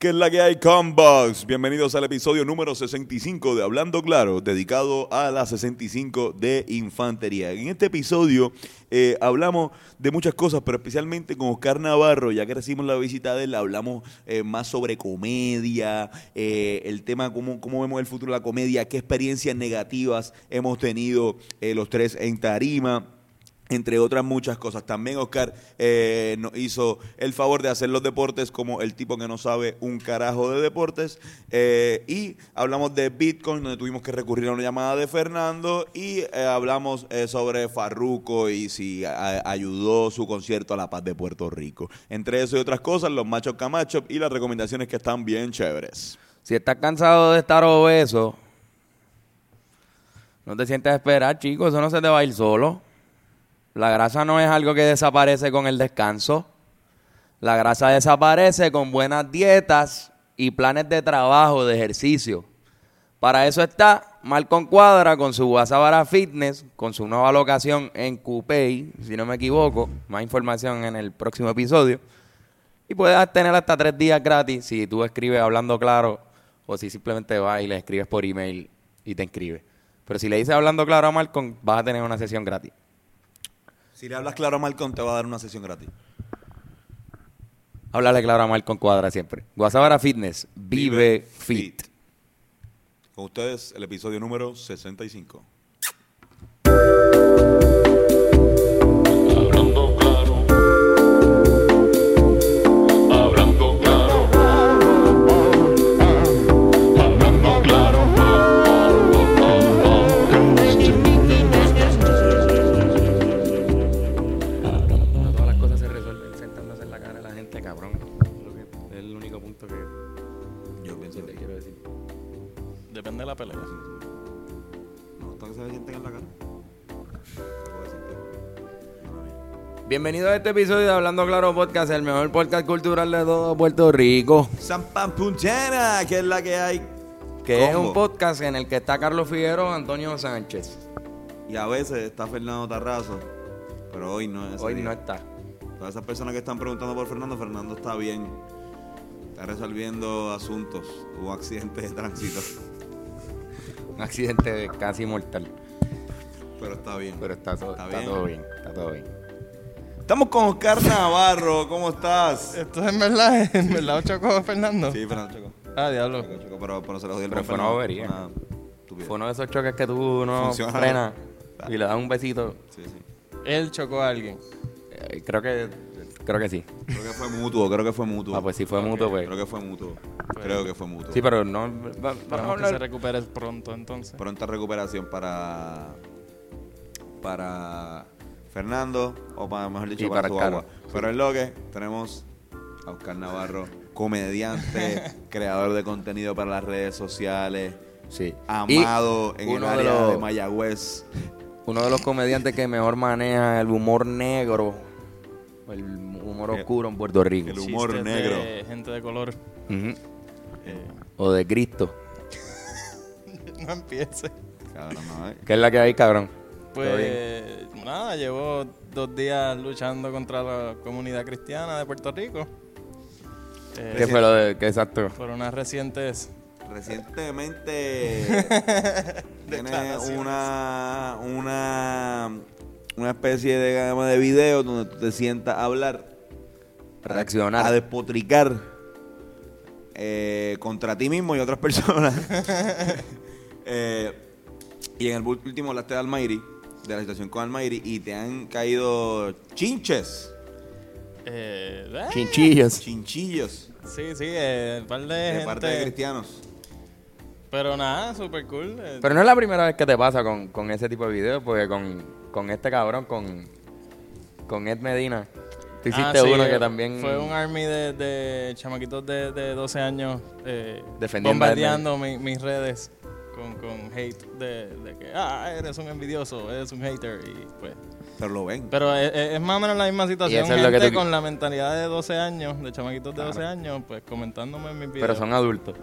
¿Qué es la que hay, Combox? Bienvenidos al episodio número 65 de Hablando Claro, dedicado a la 65 de Infantería. En este episodio eh, hablamos de muchas cosas, pero especialmente con Oscar Navarro, ya que recibimos la visita de él, hablamos eh, más sobre comedia, eh, el tema, cómo, cómo vemos el futuro de la comedia, qué experiencias negativas hemos tenido eh, los tres en Tarima entre otras muchas cosas. También Oscar eh, nos hizo el favor de hacer los deportes como el tipo que no sabe un carajo de deportes. Eh, y hablamos de Bitcoin, donde tuvimos que recurrir a una llamada de Fernando. Y eh, hablamos sobre Farruco y si ayudó su concierto a la paz de Puerto Rico. Entre eso y otras cosas, los machos camachos y las recomendaciones que están bien chéveres. Si estás cansado de estar obeso, no te sientes a esperar, chico. Eso no se te va a ir solo. La grasa no es algo que desaparece con el descanso. La grasa desaparece con buenas dietas y planes de trabajo, de ejercicio. Para eso está Malcon Cuadra con su Guasabara Fitness, con su nueva locación en Coupey, si no me equivoco. Más información en el próximo episodio. Y puedes tener hasta tres días gratis si tú escribes hablando claro o si simplemente vas y le escribes por email y te inscribes. Pero si le dices hablando claro a Malcolm, vas a tener una sesión gratis. Si le hablas claro a Malcolm, te va a dar una sesión gratis. Háblale claro a Malcolm Cuadra siempre. Guasabara Fitness, vive, fit. Con ustedes, el episodio número 65. Bienvenido a este episodio de Hablando Claro Podcast, el mejor podcast cultural de todo Puerto Rico. San Pan Punchena, que es la que hay. Que es un podcast en el que está Carlos Figueroa, Antonio Sánchez. Y a veces está Fernando Tarrazo, pero hoy no es. Hoy día. no está. Todas esas personas que están preguntando por Fernando, Fernando está bien. Está resolviendo asuntos. Hubo accidentes de tránsito, Un accidente casi mortal. pero está bien. Pero está, todo, Está está bien. todo bien. Está todo bien. Estamos con Oscar Navarro, ¿cómo estás? Esto es en verdad, en verdad chocó Fernando. Sí, Fernando Chocó. Ah, diablo. Chocó, chocó, pero, pero se lo el Pero fue una bobería. Fue una estupidez. Fue uno de esos choques que tú no Funciona. frenas y le das un besito. Sí, sí. Él chocó a alguien. Eh, creo que creo que sí. Creo que fue mutuo, creo que fue mutuo. Ah, pues si fue mutuo, pues. Creo que fue mutuo. Creo que fue mutuo. Sí, pero no. va- vamos a que se recupere pronto entonces. Pronta recuperación para para Fernando, o para, mejor dicho, Y para, para su agua. Pero en lo que tenemos a Oscar Navarro, comediante, creador de contenido para las redes sociales, Sí. amado Y en el de área de, Mayagüez. Uno de los comediantes que mejor maneja el humor negro, el humor El- oscuro en Puerto Rico. el humor Chistes negro. De gente de color. Eh, O de Cristo. no empiece. Cabrón, no, eh. ¿Qué es la que hay, cabrón? ¿Todo Pues nada, llevo dos días luchando contra la comunidad cristiana de Puerto Rico. Eh, ¿Qué fue lo de.? ¿Qué exacto? por unas recientes Recientemente tiene una, una, una especie de gama de videos donde tú te sientas a hablar, Reaccionar. a despotricar eh, contra ti mismo y otras personas. Eh, y en el último hablaste de Almighty, de la situación con Almighty, y te han caído chinches, eh, eh, Chinchillos. chinchillos, Sí, sí, eh, un par de, de gente. parte de cristianos. Pero nada, super cool. eh, Pero no es la primera vez que te pasa con, con ese tipo de videos, porque con, con este cabrón, con, con Ed Medina, tú hiciste Ah, sí, uno que eh, también... Fue un army de, de chamaquitos de, de 12 años eh, Defendiendo bombardeando mi- mis redes con, con hate de, de que, ah, eres un envidioso, eres un hater. Y pues. Pero lo ven. Pero es, más o menos la misma situación. eso es lo que gente tú- con la mentalidad de 12 años, de chamaquitos de 12 años, pues comentándome en mis videos. Pero son adultos.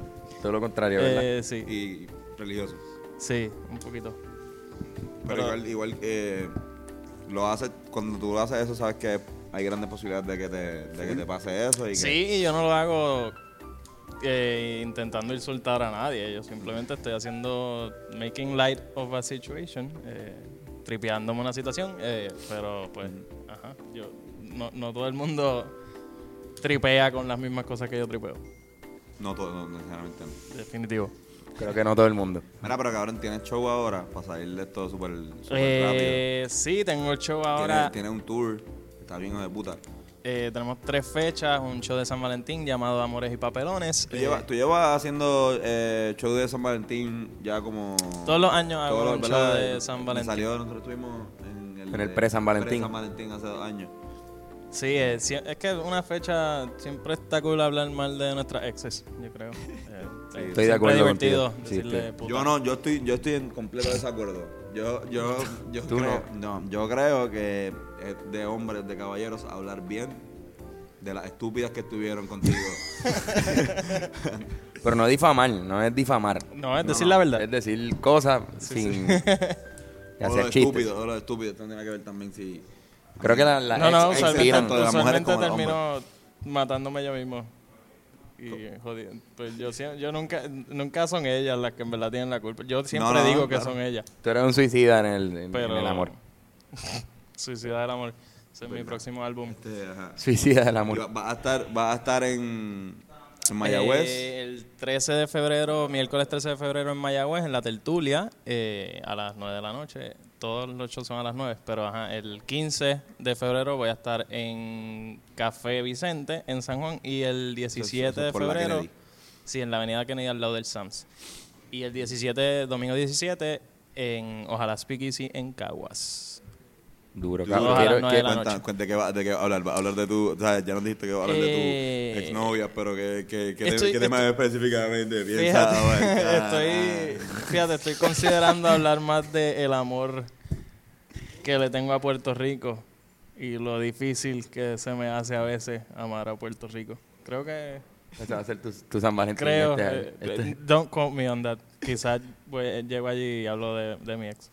Todo lo contrario, ¿verdad? Eh, sí, Y religiosos. sí, un poquito. Pero, Pero- igual, igual eh, lo haces, cuando tú haces eso, sabes que hay grandes posibilidades de que te, de que te pase eso. Y que, Sí, y yo no lo hago eh, intentando insultar a nadie. Yo simplemente estoy haciendo making light of a situation, eh, tripeándome una situación, eh, pero pues, ajá, yo no, no todo el mundo tripea con las mismas cosas que yo tripeo. No todo, no, necesariamente no. Definitivo. Creo que no todo el mundo. Mira, pero cabrón, tienes show ahora para salir de esto súper Eh, sí, tengo el show rápido. ahora. Tienes, tienes un tour, está bien de puta. Eh, tenemos tres fechas, un show de San Valentín llamado Amores y Papelones. Tú, Eh, llevas, tú llevas haciendo eh, show de San Valentín ya como... Todos los años hago todos los- un show ¿verdad? de San Me Valentín. Salió, nosotros estuvimos en el, En el pre-San Valentín. Pre-San Valentín hace dos años. Sí, es, sie- es que una fecha siempre está cool hablar mal de nuestras exes, yo creo. Eh, Sí. eh, Estoy de acuerdo es divertido. Sí, decirle. Yo no, yo estoy, yo estoy en completo desacuerdo. Yo, yo, yo Tú creo, no, yo creo que es de hombres, de caballeros, hablar bien de las estúpidas que estuvieron contigo. Pero no difamar, no es difamar. No, es No, decir no, la verdad. Es decir cosas sin y o los hacer chistes. estúpidos, o los estúpidos. Esto tiene que ver también si... Creo que la, la no, no, ex- usualmente, mujeres usualmente los termino matándome yo mismo. Y jodido. Pues yo, yo nunca, nunca son ellas las que en verdad tienen la culpa. Yo siempre no, digo que claro. son ellas. Tú eres un suicida en el, en- en Pero el amor. Suicida del amor. Ese es mi próximo álbum. Este. Suicida del amor. va, va a estar, va a estar en, en Mayagüez. Eh, el 13 de febrero, miércoles 13 de febrero en Mayagüez, en la tertulia, eh, a las 9 de la noche. Todos los shows son a las 9, pero ajá, el 15 de febrero voy a estar en Café Vicente, en San Juan, y el 17 eso es de febrero, Kennedy. sí, en la avenida Kennedy al lado del Sams. Y el 17, domingo 17, en Ojalá Speakeasy en Caguas. Duro, cabrón. Ojalá Quiero- quiero- de Cuenta, cuenta de qué va, de qué va a hablar. Va a hablar de tu. O sea, ya nos dijiste que va a hablar de Eh, tu exnovia, pero que, que, que, estoy- qué tema estoy- específicamente piensa Fíjate, abarcar? estoy, fíjate, estoy considerando hablar más de el amor que le tengo a Puerto Rico y lo difícil que se me hace a veces amar a Puerto Rico. Creo que, Ese va a ser tu, tu San Valentín. creo, este eh, Este- eh, don't quote me on that. Quizás pues, llego allí y hablo de, de mi ex.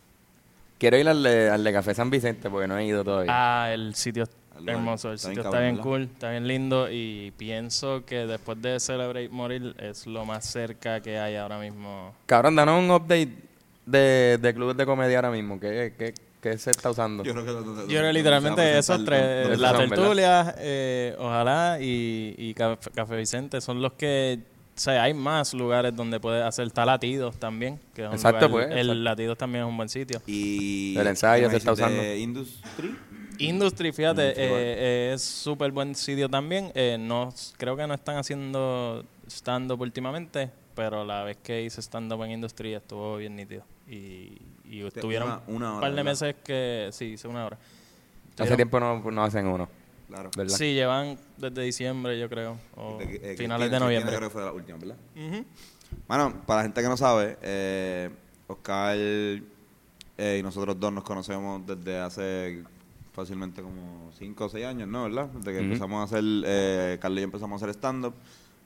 Quiero ir al al de Café San Vicente porque no he ido todavía. Ah, el sitio hermoso, el está bien sitio está bien cool, está bien lindo y pienso que después de Celebrate Morir es lo más cerca que hay ahora mismo. Cabrón, danos un update de, de clubes de comedia ahora mismo. ¿Qué, qué, qué se está usando? Yo creo que, Yo creo literalmente esos tres, ¿dónde la tertulia, eh, ojalá y, y Café, Café Vicente son los que, o sea, hay más lugares donde puedes hacer, está Latidos también, que es un Exacto, lugar- pues, el exacto. Latidos también es un buen sitio. Y El ensayo ¿qué se está usando. De Industry. Industry, fíjate, eh, eh, es súper buen sitio también, eh, no, creo que no están haciendo stand-up últimamente, pero la vez que hice stand-up en Industry estuvo bien nítido y, y estuvieron un par de ¿verdad? meses que, sí, hice una hora. Hace tiempo no, no hacen uno, Claro. ¿verdad? Sí, llevan desde diciembre, yo creo, o De eh, finales Cristina- de noviembre. Cristina creo que fue la última, ¿verdad? Bueno, para la gente que no sabe, eh, Oscar eh, y nosotros dos nos conocemos desde hace fácilmente como 5 o 6 años, ¿no? ¿Verdad? Desde que empezamos empezamos a hacer, eh, Carlos y yo empezamos a hacer stand-up.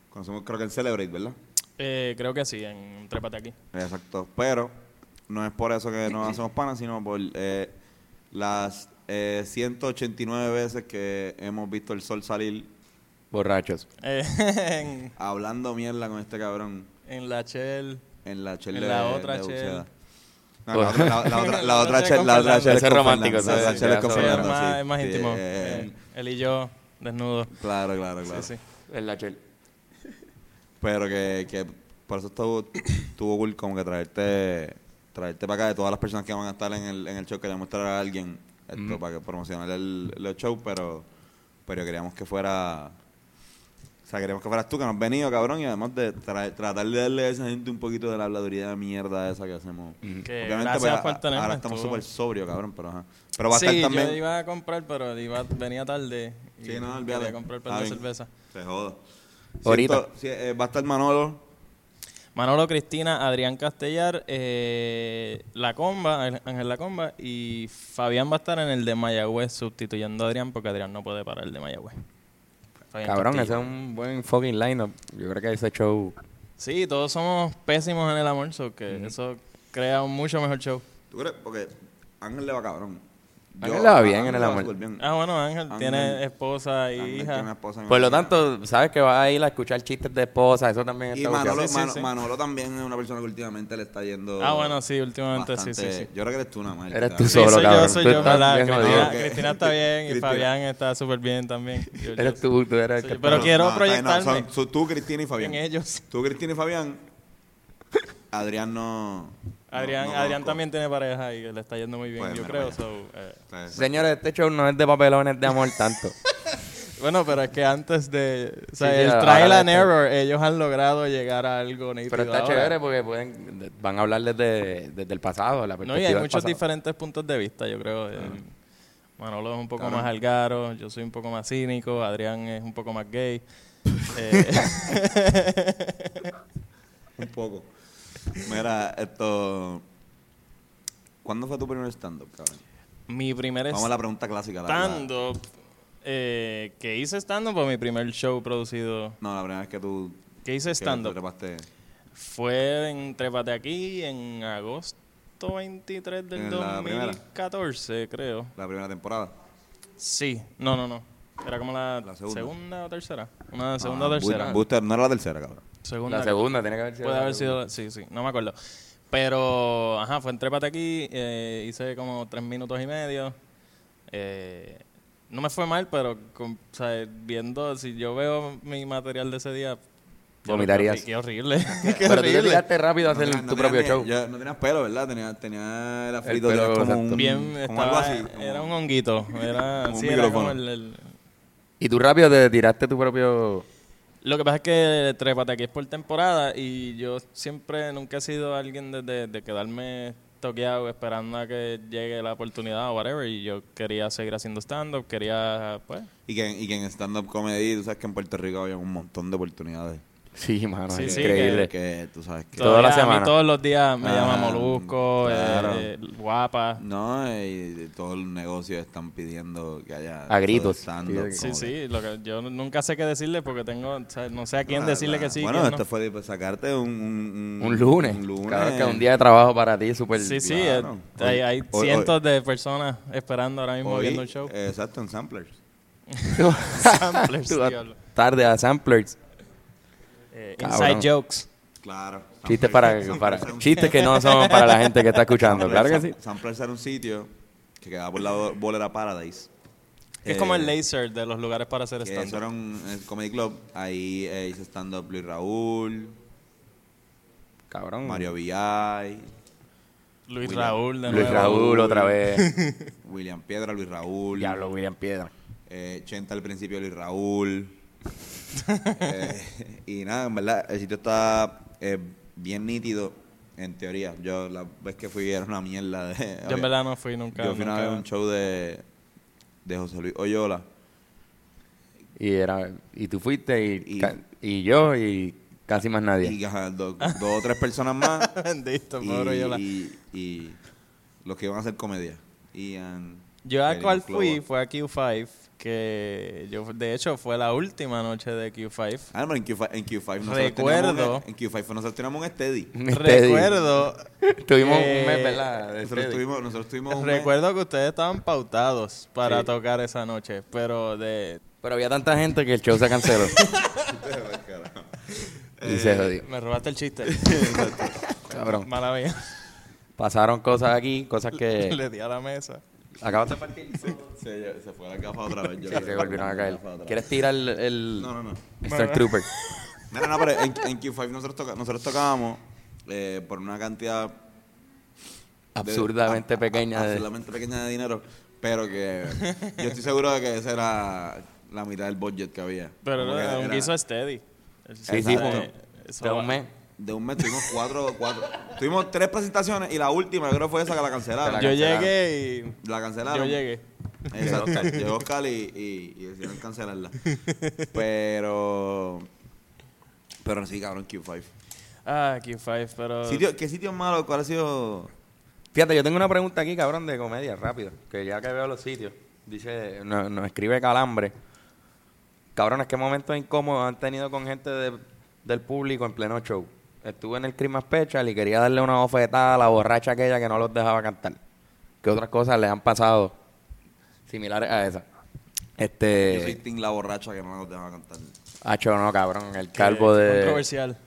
Conocemos creo que en Celebrate, ¿verdad? Eh, creo que sí, en Trépate aquí. Exacto. Pero no es por eso que nos hacemos panas, sino por eh, las eh, 189 veces que hemos visto el sol salir Borrachos. Eh, hablando mierda con este cabrón en la Shell. en la chel En de- la otra de chel. No, la, otra, la, la otra, la otra chel, la otra chel es romántico, es más, es íntimo. eh, él y yo, desnudos. Claro, claro, claro. Sí, sí. Es la chel. Pero que, que por eso estuvo, estuvo cool como que traerte traerte para acá de todas las personas que van a estar en el, en el show. Queríamos traer a alguien esto, para que promocionar el, el show, pero, pero queríamos que fuera... O sea, queríamos que fueras tú, que nos has venido, cabrón, y además de tratar de darle a esa gente un poquito de la habladuría de mierda esa que hacemos. Que Obviamente, pues, por a- tenerme, ahora estamos súper sobrios, cabrón, pero ajá. Pero va a sí, estar también... yo iba a comprar, pero iba, venía tarde. y Sí, no, olvídate. Quería comprar par Está de bien. cerveza. Se joda. Ahorita. Siento- sí, eh, va a estar Manolo. Manolo Cristina, Adrián Castellar, eh, La Comba, Ángel La Comba y Fabián va a estar en el de Mayagüez sustituyendo a Adrián porque Adrián no puede parar el de Mayagüez. Fabián Cabrón, ese es un buen fucking lineup. Yo creo que ese show. Sí, todos somos pésimos en el amor, so que eso crea un mucho mejor show. ¿Tú crees? Porque Ángel le va cabrón. Ángel le va bien en el va amor. Ah, bueno, Ángel, Ángel- tiene esposa y Ángel hija. tiene esposa y Por lo tanto, sabes que vas a ir a escuchar chistes de esposa, eso también Y está Manolo. Sí, sí, Mano- sí. Manolo también es una persona que últimamente le está yendo. Ah, bueno, sí, últimamente sí, bastante- sí, sí. Yo creo que eres tú nada más. Eres tú solo, soy cabrón. yo, soy yo, ¿verdad? Cristina, está bien y. Fabián está súper bien también. Yo- yo- Eres tú, tú eres el que pero quiero no, proyectarme. son- son tú, Cristina y Fabián. en ellos. Tú, Cristina y Fabián. Adrián no. Adrián, no- no Adrián también tiene pareja y le está yendo muy bien, Pues, yo creo. so, eh, sea, Señores, este show no es de papelones de amor tanto. Bueno, pero es que antes de. O sea, Sí, el trial and error, ellos han logrado llegar a algo nítido. Pero está ahora. chévere porque pueden, van a hablar desde, desde el pasado, la No, y perspectiva hay muchos pasado. diferentes puntos de vista, yo creo. Eh, Manolo es un poco Claro. más algaro, yo soy un poco más cínico, Adrián es un poco más gay. Eh, Un poco. Mira, esto. ¿Cuándo fue tu primer stand-up, cabrón? mi primer Vamos a la pregunta clásica. stand-up eh, que hice stand-up fue mi primer show producido. No, la primera vez que tú. Que hice stand-up trepaste fue en Trépate Aquí en agosto 23 del ¿En la primera? 2014, creo. la primera temporada. Sí, no, no, no. Era como la, La segunda. segunda. o tercera. Una segunda Ah, o tercera. Bu- Booster, no era la tercera, cabrón. Segunda. La segunda tiene que haber sido. Puede haber sido, sí, sí, no me acuerdo. Pero, ajá, fue en Trépate aquí, eh, hice como tres minutos y medio. Eh, no me fue mal, pero con- o sea, viendo, si yo veo mi material de ese día... Vomitarías. Qué horrible. qué Pero tú te tiraste rápido a hacer tenía- tu no propio tenía show. no tenías pelo, ¿verdad? Tenía, tenía el afrito pelo, tenías como exacto. un, Bien, como algo estaba, así. como- era un honguito. Era, Como un sí, era como micrófono. el- el, Y tú rápido te tiraste tu propio. Lo que pasa es que Trépate aquí es por temporada y yo siempre nunca he sido alguien de- de quedarme toqueado esperando a que llegue la oportunidad o whatever y yo quería seguir haciendo stand-up, quería pues... Y que, y que en stand-up comedy, tú sabes que en Puerto Rico había un montón de oportunidades. Sí, mano, Sí, es sí, increíble. Que tú sabes que... Toda la todavía a mí todos los días me Ah, llama Molusco, eh, claro. eh, Guapa. No, y todos los negocios están pidiendo que haya... A gritos. stand-up, Sí, sí, que- lo que yo nunca sé qué decirle porque tengo, o sea, no sé a quién decirle claro. que sí. Bueno, no. fue de sacarte un... Un, Un lunes. Un lunes. Claro que un día de trabajo para ti súper. Sí, sí, claro. eh, hay, hay Hoy- hoy- cientos de personas esperando ahora mismo Hoy, viendo el show. eh, exacto, en samplers. Samplers, tarde a Samplers. Eh, Cabrón. inside jokes. Claro. Chistes para, para chistes que no son para la gente que está escuchando. Claro que sí. Samplers era un sitio que quedaba por la bolera Paradise. Es como el Eh, laser de los lugares para hacer Que eso era un el comedy club. Ahí eh, hice stand-up Luis Raúl, Cabrón. Mario Villay, Luis William- Luis Raúl de Luis nuevo. Raúl otra vez. William Piedra, Luis Raúl, Diablo, William Piedra. eh, Chenta al principio, Luis Raúl. Eh, y nada, en verdad, el sitio está eh, bien nítido, en teoría. Yo la vez que fui era una mierda. De, Yo en verdad no fui nunca. Yo fui una nunca- vez a un show de, de José Luis Oyola. Y, era, y tú fuiste y, Y- yo y casi más nadie. Y ajá, do- dos o tres personas más. Bendito, y, pobre Yola. y, y los que iban a hacer comedia. Ian, Yo a cual fui fue a Q5, que yo de hecho fue la última noche de Q5. Ah, no, en Q5, en Q5 nosotros Recuerdo. teníamos un- en Q5 nosotros teníamos un steady. Un steady. Recuerdo. Tuvimos un mes, ¿verdad? Nosotros tuvimos, nosotros tuvimos un mes- Recuerdo que ustedes estaban pautados para Sí. tocar esa noche, pero de Pero había tanta gente que el show se canceló. y se jodió. me robaste el chiste. Cabrón. Mala mía. Pasaron cosas aquí, cosas que... Le di a la mesa. Acabas de partir. se, se fue a la gafa otra vez. Yo Sí, creo se volvieron a caer. ¿Quieres tirar el, el No, no, no. Star Trooper? Mira, no, pero en, en Q5 nosotros, toca- nosotros tocábamos eh, por una cantidad de- Absurdamente a- a- pequeña de- Absurdamente pequeña de dinero, pero que yo estoy seguro de que esa era la mitad del budget que había. Pero que era un era- guiso steady. Sí, sí, fue Eso un mes. De un mes tuvimos cuatro, cuatro. Tuvimos tres presentaciones y la última yo creo fue esa que la cancelaron. La Yo cancelaron. llegué y La cancelaron. yo llegué. Exacto. Llegó Oscar y, y, y decidieron cancelarla. Pero. Pero sí, cabrón, Q5. Ah, Q5, pero Sitio, ¿Qué sitio malo? ¿Cuál ha sido? Fíjate, yo tengo una pregunta aquí, cabrón, de comedia, rápido. Que ya que veo los sitios, dice, nos, nos escribe Calambre. Cabrones, ¿qué momentos incómodos han tenido con gente de- del público en pleno show? Estuve en el Christmas Special y quería darle una bofetada a la borracha aquella que no los dejaba cantar. ¿Qué otras cosas les han pasado similares a esa. Yo soy Este. Team la borracha que no nos deja cantar. Hacho, no, cabrón. El Qué- calvo qué de. Controversial.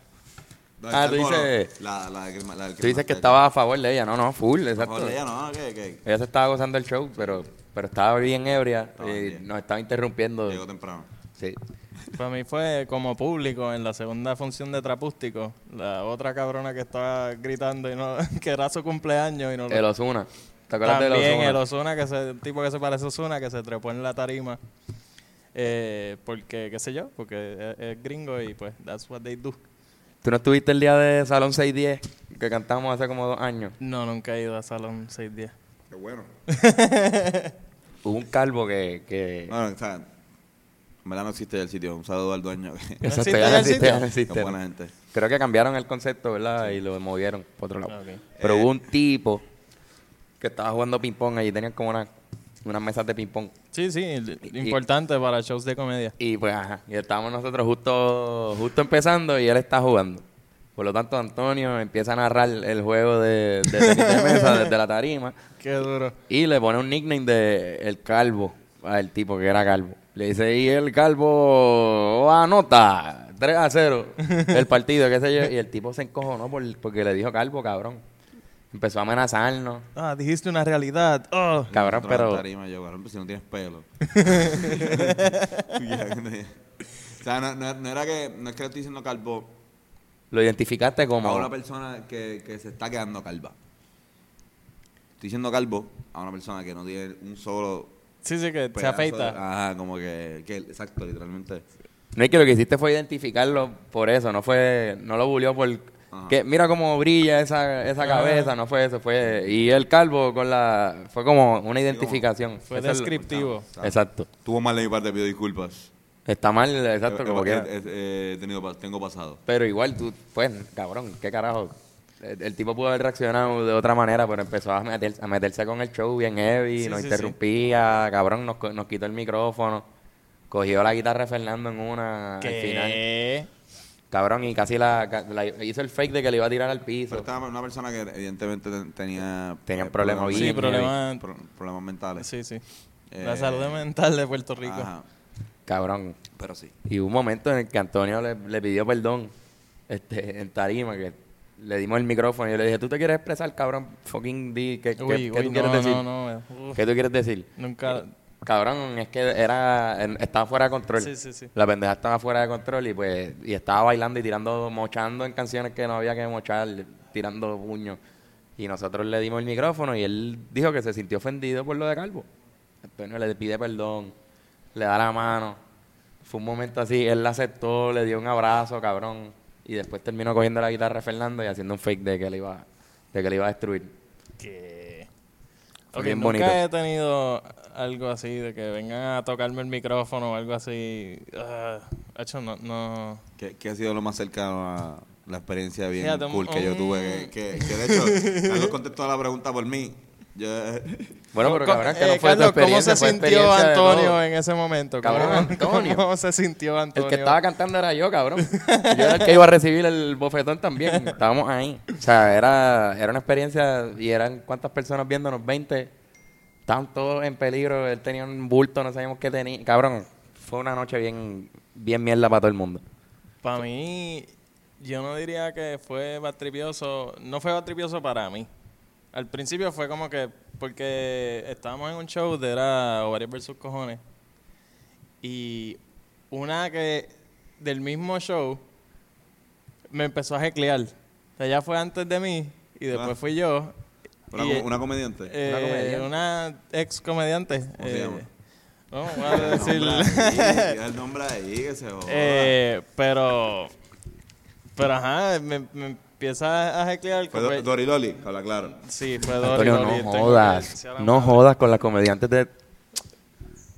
No, Ah, tú dices- La, la, la del Tú dices que estaba a favor de ella. No, no, full, exacto. Joder, ella no, que, que Ella se estaba gozando el show, pero, pero estaba bien ebria Estaba y bien. nos estaba interrumpiendo. llegó temprano. Sí. Para mí fue como público en la segunda función de Trapústico. La otra cabrona que estaba gritando y no, que era su cumpleaños y no lo- El Osuna. ¿Te acuerdas de También el Osuna, que se, el tipo que se parece a Osuna, que se trepó en la tarima. Eh, porque, qué sé yo, porque es, es gringo y pues, that's what they do. ¿Tú no estuviste el día de Salón 610 que cantamos hace como dos años? No, nunca he ido a Salón 610. Qué bueno. Hubo un calvo que... que Bueno, o sea, en verdad no existe el sitio. Un saludo al dueño. que- ¿No Exacto, ya ya no existe, ya no existe. es buena gente. Creo que cambiaron el concepto, ¿verdad? Y lo movieron por otro lado. Ok. Pero Eh, hubo un tipo que estaba jugando ping-pong. Allí tenían como una, unas mesas de ping-pong. Sí, sí, importante para shows de comedia. Y pues, ajá, y estábamos nosotros justo, justo empezando y él está jugando. Por lo tanto, Antonio empieza a narrar el juego de, de tenis de mesa desde la tarima Qué duro. y le pone un nickname de El Calvo al tipo que era calvo. Le dice, y el calvo anota 3 a 0 el partido, qué sé yo. Y el tipo se encojonó por, porque le dijo calvo, cabrón. Empezó a amenazarnos. Ah, dijiste una realidad. Oh. Cabrón, a pero... tarima, yo, cabrón, pues si no tienes pelo. o sea, no, no- no era que, no es que le estoy diciendo calvo Lo identificaste a como... una persona que, que se está quedando calva. Estoy diciendo calvo a una persona que no tiene un solo Sí, sí, que se afeita. Ajá, como que, que, exacto, literalmente. No es que lo que hiciste fue identificarlo por eso, no fue, no lo bulió por Ajá. que mira cómo brilla esa, esa cabeza, no fue eso, fue y el calvo con la fue como una identificación. Fue Eso descriptivo. Exacto. Tuvo mal de mi parte, pido disculpas. Está mal, exacto, He- como he- quiera. he- he tenido, tengo pasado. Pero igual tú, pues, cabrón, qué carajo. El, el tipo pudo haber reaccionado de otra manera, pero empezó a, meter- a meterse con el show bien heavy, Sí, nos sí, interrumpía, cabrón, nos, quitó el micrófono, cogió la guitarra de Fernando en una al final. ¿Qué? Cabrón, y casi la, hizo el fake de que le iba a tirar al piso. Pero estaba una persona que evidentemente ten- tenía... Tenía eh, problemas problemas, Sí, bien problemas. pro- problemas mentales. Sí, sí. Eh, La salud mental de Puerto Rico. Ajá, Cabrón. pero sí. Y hubo un momento en el que Antonio le, le pidió perdón este, en tarima, que le dimos el micrófono y yo le dije, ¿tú te quieres expresar, cabrón? Fucking di, ¿qué, qué- Uy, qué uy, tú quieres decir? no, no. uf, ¿Qué tú quieres decir? Nunca. Cabrón, es que era, estaba fuera de control. Sí, sí, sí. La pendeja estaba fuera de control y pues, y estaba bailando y tirando, mochando en canciones que no había que mochar, tirando puños. Y nosotros le dimos el micrófono y él dijo que se sintió ofendido por lo de Calvo. Antonio le pide perdón, le da la mano. Fue un momento así, él la aceptó, le dio un abrazo, cabrón. Y después terminó cogiendo la guitarra de Fernando y haciendo un fake de que le iba, de que le iba a destruir. Que. Fue Ok, bien nunca bonito. he tenido algo así de que vengan a tocarme el micrófono o algo así. Ah, hecho, no, no. ¿Qué, qué ha sido lo más cercano a la experiencia bien Fíjate, cool que yo tuve? Que, que, que de hecho, Carlos contestó la pregunta por mí. Yo, Bueno, pero cabrón, que eh, no fue tu Carlos, ¿cómo experiencia, se fue sintió Antonio en ese momento? Cabrón, ¿Cómo, Antonio. ¿Cómo se sintió Antonio? El que estaba cantando era yo, cabrón. Yo era el que iba a recibir el bofetón también. Estábamos ahí. O sea, era, era una experiencia y eran cuántas personas viéndonos, 20. Estaban todos en peligro. Él tenía un bulto, no sabíamos qué tenía. Cabrón, fue una noche bien, bien mierda para todo el mundo. Para mí, yo no diría que fue batripioso. No fue batripioso para mí. Al principio fue como que, porque estábamos en un show de era Ovarios versus Cojones. Y una que del mismo show me empezó a jeclear. O sea, ella fue antes de mí y después Ah. fui yo. una, Y, com- una comediante. eh, ¿Una comediante? una ex comediante. ¿Cómo se llama? No, voy a decir. el nombre ahí, diga el nombre ahí, que se joda. Eh, pero, pero ajá, me, me empieza a jeclear. Fue Doriloli, habla claro. sí, fue Dory Antonio, Loli, no jodas. a No madre. jodas con las comediantes de,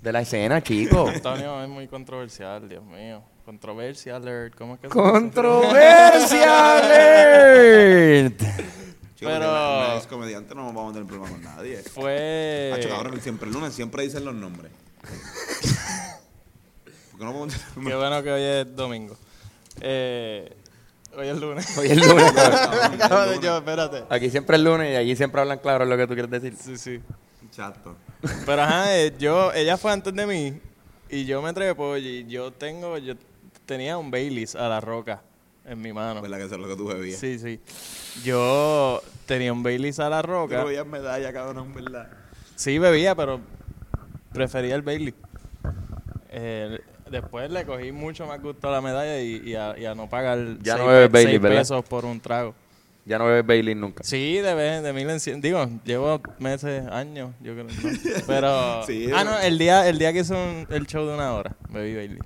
de la escena, chico. Antonio es muy controversial, Dios mío. Controversia alert, ¿cómo es que se? ¡Controversia alert! Chico, Pero- porque una ex comediante no vamos a tener problema con nadie. Fue... Hacho, cabrón, siempre el lunes siempre dicen los nombres. ¿Por qué no podemos tener Qué bueno que hoy es domingo. Eh, hoy es lunes. Hoy es lunes, Acabo de yo, lunes. espérate. Aquí siempre es lunes y allí siempre hablan claro lo que tú quieres decir. Sí, sí. Chato. Pero ajá, eh, yo, ella fue antes de mí y yo me trepo y yo tengo, yo tenía un Baileys a la roca en mi mano. ¿Verdad que eso es lo que tú bebías? Sí, sí. Yo tenía un Baileys a la Tú roca. bebías medalla, cabrón, ¿verdad? Sí, bebía, pero prefería el Bailey. Eh, después le cogí mucho más gusto a la medalla y, y a, y a no pagar Ya no seis bebes ¿verdad? pesos por un trago. Ya no bebes Bailey nunca. Sí, de vez de mil en cien. Digo, llevo meses, años, yo creo. ¿no? Pero. Sí, ah, no, el día, el día que hizo un- el show de una hora, bebí Bailey.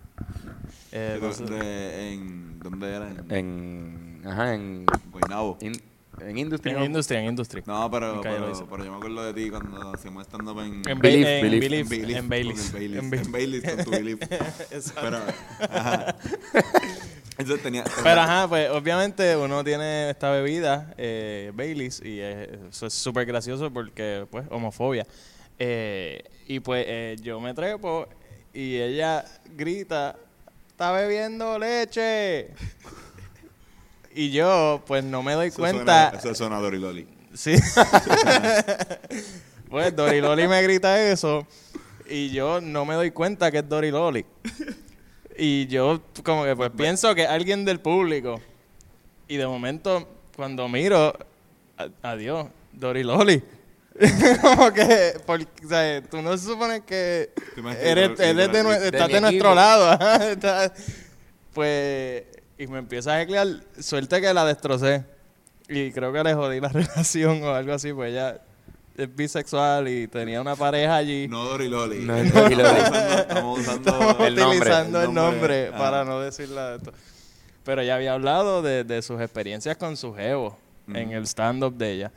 Eh, no sé. De- en, ¿Dónde era? En, En. Ajá, en. Guaynabo. in- en Industry. en industria, en industria. No, pero, pero, pero yo me acuerdo de ti cuando hacíamos stand-up en... En, Belief, en Belief. En Baileys. En Baileys. Con tu Belief. Pero, ajá. Entonces tenía... Pero ajá, pues obviamente uno tiene esta bebida, eh, Baileys, y eh, eso es súper gracioso porque, pues, homofobia. Eh, y pues eh, yo me trepo y ella grita, está bebiendo leche. Y yo, pues, no me doy Eso cuenta. Suena, eso suena a Doriloli. Sí. pues Doriloli me grita eso y yo no me doy cuenta que es Doriloli. Y yo como que pues pienso que es alguien del público. Y de momento cuando miro, a- adiós, Doriloli. como que, porque, o sea, tú no se supone que eres, eres de, nue- de estás de nuestro equipo. lado. está- pues, y me empieza a heclear, suerte que la destrocé. Y creo que le jodí la relación o algo así, pues ella es bisexual y tenía una pareja allí. No Doriloli. No es Doriloli. Estamos usando... Estamos el nombre, utilizando el el nombre, nombre, ah. para no decirla de esto. Pero ella había hablado de, de sus experiencias con su jevo en Ujú. el stand-up de ella.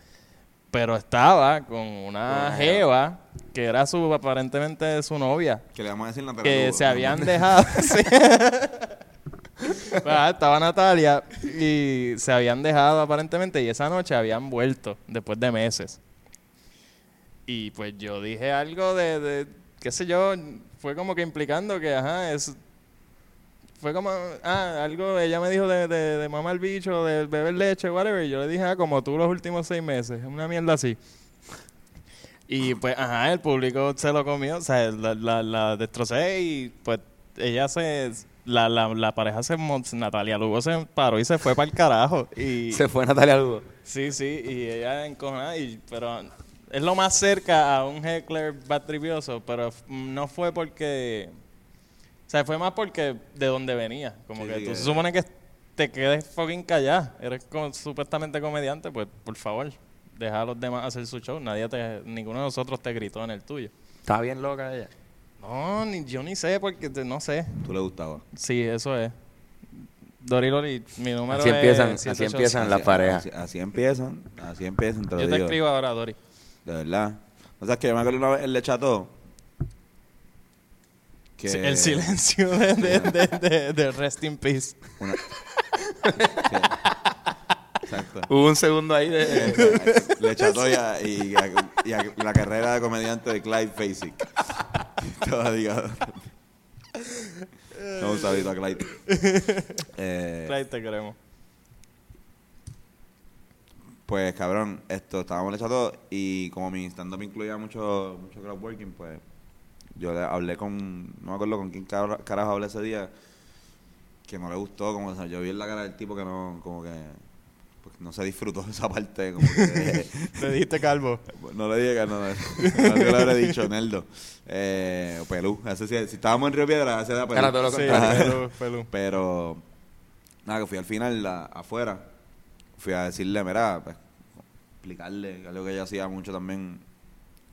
Pero estaba con una Con jeva que era su aparentemente su novia. Que le vamos a decir Natalia que se habían dejado. Ah, estaba Natalia y se habían dejado aparentemente y esa noche habían vuelto después de meses. Y pues yo dije algo de, de qué sé yo, fue como que implicando que, ajá, es... Fue como, ah, algo, ella me dijo de, de, de mamar bicho, de beber leche, whatever. Y yo le dije, ah, como tú los últimos seis meses, una mierda así. Y pues, ajá, el público se lo comió, o sea, la, la, la destrocé y pues ella se, la, la, la pareja se, Natalia Lugo se paró y se fue para el carajo. Y, Se fue Natalia Lugo. sí, sí, y ella encojonada, y, pero es lo más cerca a un heckler bad trivioso, pero no fue porque, o sea, fue más porque de donde venía, como Sí, que tú se supone que te quedes fucking callada, eres como supuestamente comediante, pues por favor, deja a los demás hacer su show, nadie te, ninguno de nosotros te gritó en el tuyo. Está bien loca ella. No, ni, yo ni sé porque te- no sé. Tú le gustaba. Sí, eso es. Doriloli, mi número Así es empiezan, así 787. empiezan las Así- parejas. Así, así empiezan, así empiezan, te lo Yo te digo. escribo ahora, Dori. De verdad. O sea, que yo me acuerdo una vez el le cható. Que Sí, El silencio de, de, de, de- de Rest in Peace. una- que- Exacto. Hubo un segundo ahí de. Le cható y, a- y, a- y a la carrera de comediante de Clyde. Todo digo. No, un saludito a Clyde. Eh, Clyde, te queremos. Pues cabrón, esto estábamos chato y como mi stand-up incluía mucho, mucho crowdworking, pues yo le hablé con, no me acuerdo con quién carajo hablé ese día, que no le gustó, como o sea, yo vi en la cara del tipo que no, como que no se disfrutó de esa parte, como que Le dijiste calvo. no le dije que no, no, no, yo le habré dicho, Neldo, eh, Pelú, ese sí, si estábamos en Río Piedra, ese era Pelú. Era todo lo Sí, pelú, pelú. Pero, nada, que fui al final la- afuera. Fui a decirle, mira, pues, explicarle algo que ella hacía mucho también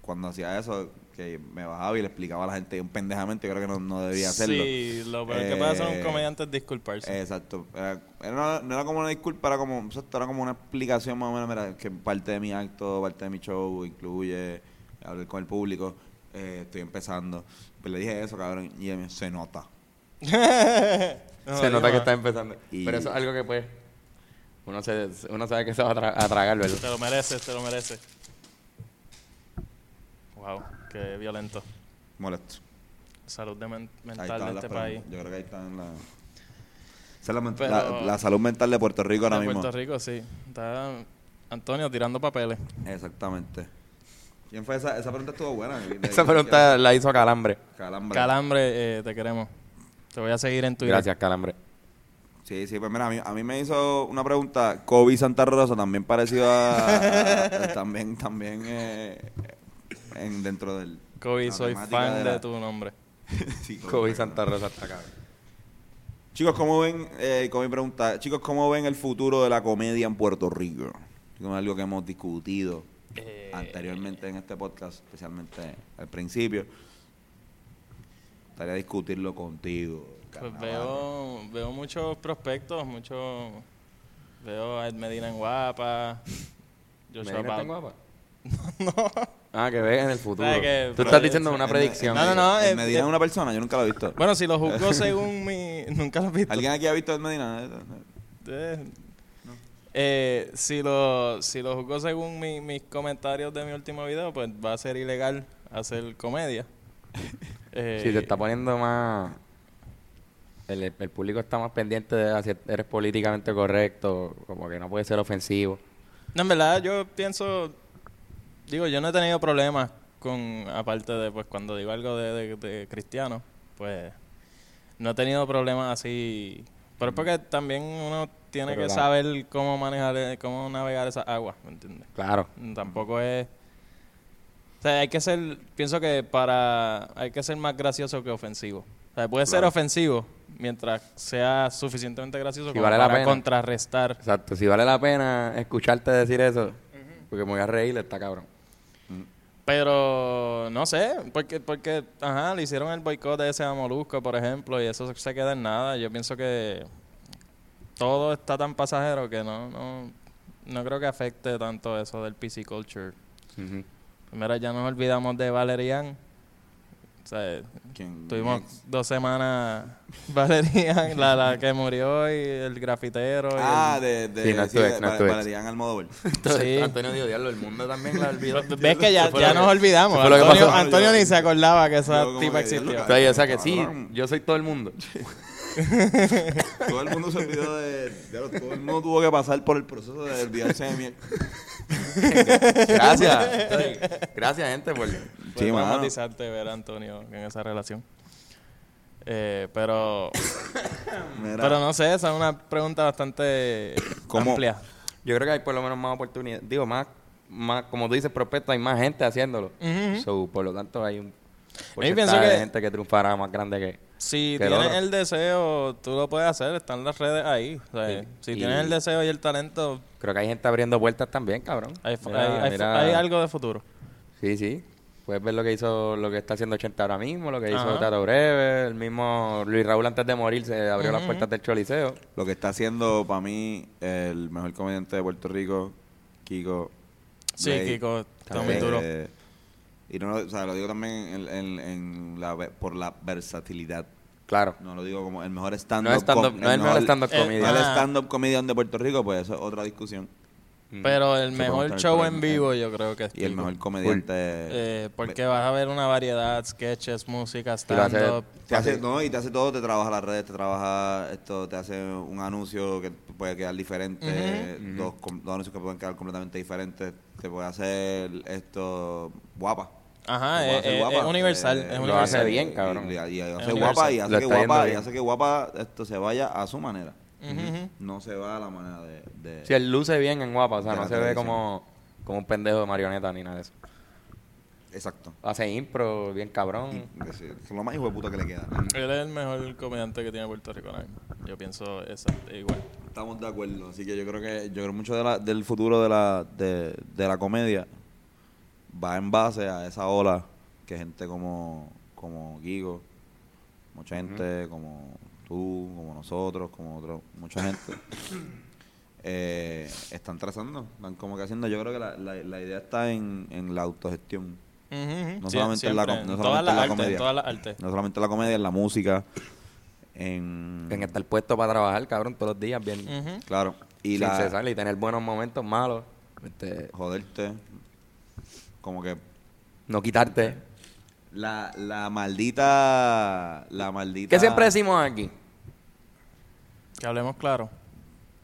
cuando hacía eso, que me bajaba y le explicaba a la gente un pendejamente, yo creo que no, no debía hacerlo. Sí, lo peor que pasa son Eh, comediantes disculparse. Exacto. Era, no era como una disculpa, era como, exacto, era como una explicación más o menos, mira, que parte de mi acto, parte de mi show incluye hablar con el público, eh, estoy empezando. Pues le dije eso, cabrón, y dijo, se nota. No, se nota que está empezando. Y- Pero eso es algo que pues. Uno, se, uno sabe que se va a, tra- a tragar, ¿verdad? Te lo mereces, te lo mereces. Wow, qué violento. Molesto. Salud de men- Ahí mental están de este país. Yo creo que ahí está en la... Esa es la, men- Pero- la- la salud mental de Puerto Rico ahora De mismo. Puerto Rico, sí. Está Antonio tirando papeles. Exactamente. ¿Quién fue esa? Esa pregunta estuvo buena. Esa pregunta la hizo Calambre. Calambre. Calambre, eh, te queremos. Te voy a seguir en Twitter. Gracias, Calambre. Sí, sí, pues mira, a mí, a mí me hizo una pregunta Kobe Santa Rosa, también parecido a... a- también, también eh, en, dentro del... Kobe, soy fan de, la- tu nombre. Sí, Kobe. Kobe Santa Rosa está acá. Chicos, ¿cómo ven, eh, Kobe pregunta, chicos, ¿cómo ven el futuro de la comedia en Puerto Rico? Es algo que hemos discutido Eh, anteriormente en este podcast, especialmente al principio. Estaría discutirlo contigo. Pues veo, veo muchos prospectos, muchos... Veo a Ed Medina en Guapa. Joshua ¿Medina está en guapa? Ah, que ve en el futuro. ¿Sabes que Tú estás diciendo una predicción. No, no, no, eh, Medina eh, es una persona, yo nunca lo he visto. Bueno, si lo juzgo según mi... Nunca lo he visto. ¿Alguien aquí ha visto Ed Medina? Eh, eh, si lo si lo juzgo según mi- mis comentarios de mi último video, pues va a ser ilegal hacer comedia. Eh, Si te está poniendo más... El, el público está más pendiente de si eres políticamente correcto, como que no puede ser ofensivo. No, en verdad yo pienso, digo, yo no he tenido problemas con, aparte de, pues cuando digo algo de, de, de cristiano, pues no he tenido problemas así. Pero es porque también uno tiene Pero que la- saber cómo manejar, eh, cómo navegar esas aguas, ¿me entiendes? Claro. Tampoco es... O sea, hay que ser, pienso que para, hay que ser más gracioso que ofensivo. O sea, puede ser ofensivo mientras sea suficientemente gracioso Si como vale la para pena. contrarrestar. Exacto. Si vale la pena escucharte decir eso, porque me voy a reír, está cabrón. Pero no sé, porque, porque ajá, le hicieron el boicot de ese a Molusco, por ejemplo, y eso se queda en nada. Yo pienso que todo está tan pasajero que no, no, no creo que afecte tanto eso del PC culture. Ujú. Primero ya nos olvidamos de Valerian. O sea, ¿Quién? tuvimos dos semanas Valerian, la, la que murió y el grafitero. y Ah, el- de, de, Sí, no tu de no. Valerian Almodóvar. Sí. Antonio dio diablo, el mundo también la olvidó. Ves que ya, ya nos olvidamos. Antonio. Antonio ni se acordaba que esa tipa existió. O sea, que sí, yo soy todo el mundo. Todo el mundo se olvidó de... de- Todo el mundo tuvo que pasar por el proceso de olvidarse de mí. Gracias. Gracias, gente, por... Fue traumatizante ver a Antonio en esa relación. Eh, pero, Mira, pero no sé, esa es una pregunta bastante ¿Cómo? amplia. Yo creo que hay por lo menos más oportunidades. Digo, más, más, como tú dices, prospecto, hay más gente haciéndolo. So, por lo tanto, hay un pienso porcentaje que- de gente que triunfará más grande que... Si Que tienes otro. el deseo, tú lo puedes hacer, están las redes ahí. O sea, Sí. Si Y- tienes el deseo y el talento, Creo que hay gente abriendo puertas también, cabrón. hay, fu- Mira, hay- hay fu- mira. hay algo de futuro. Sí, sí. Puedes ver lo que hizo, lo que está haciendo 80 ahora mismo, lo que hizo Ajá. Tato Breve, el mismo Luis Raúl antes de morir se abrió las puertas del Choliseo. Lo que está haciendo para mí el mejor comediante de Puerto Rico, Kiko. Sí, Blade. Kiko, está Eh, muy duro. Y no, lo- o sea, lo digo también en, en- en la, ve- por la versatilidad. Claro. No lo digo como el mejor stand-up. No es stand-up- com- no es el mejor stand-up el- comedian. El Ah. stand-up comedian de Puerto Rico, pues eso es otra discusión. Pero el Se mejor show en el- vivo yo creo que es Y el mejor comediante. Eh, porque vas a ver una variedad, sketches, música, stand-up. Te hace, no, y te hace todo, te trabaja las redes, te trabaja esto, te hace un anuncio que puede quedar diferente, dos, dos anuncios que pueden quedar completamente diferentes, te puede hacer esto guapa. Ajá, es, hacer es- guapa, es universal, eh, es lo universal. hace bien, cabrón. Y, y- y hace guapa y hace Lo que guapa y hace que guapa esto se vaya a su manera. No se va a la manera de, de- Si él luce bien en guapa, o sea, no se ve como, como un pendejo de marioneta ni nada de eso. exacto. Hace impro, bien cabrón. Es es lo más hijo de puta que le queda. Él es el mejor comediante que tiene Puerto Rico mismo. Yo pienso exacto, igual. Estamos de acuerdo, así que yo creo que yo creo mucho de la- del futuro de la de, de la comedia va en base a esa ola que gente como como Gigo, mucha gente como tú, como nosotros, como otros, mucha gente eh, están trazando, están como que haciendo. Yo creo que la, la, la idea está en, en la autogestión. No Sí, solamente en la no en solamente la comedia. en todas las artes. no solamente en la comedia, en la música, en, En estar puesto para trabajar, cabrón, todos los días, bien. Claro, y sin la cesar y tener buenos momentos malos. Este, joderte, como que no quitarte. La, la maldita. La maldita. ¿Qué siempre decimos aquí? Que hablemos claro.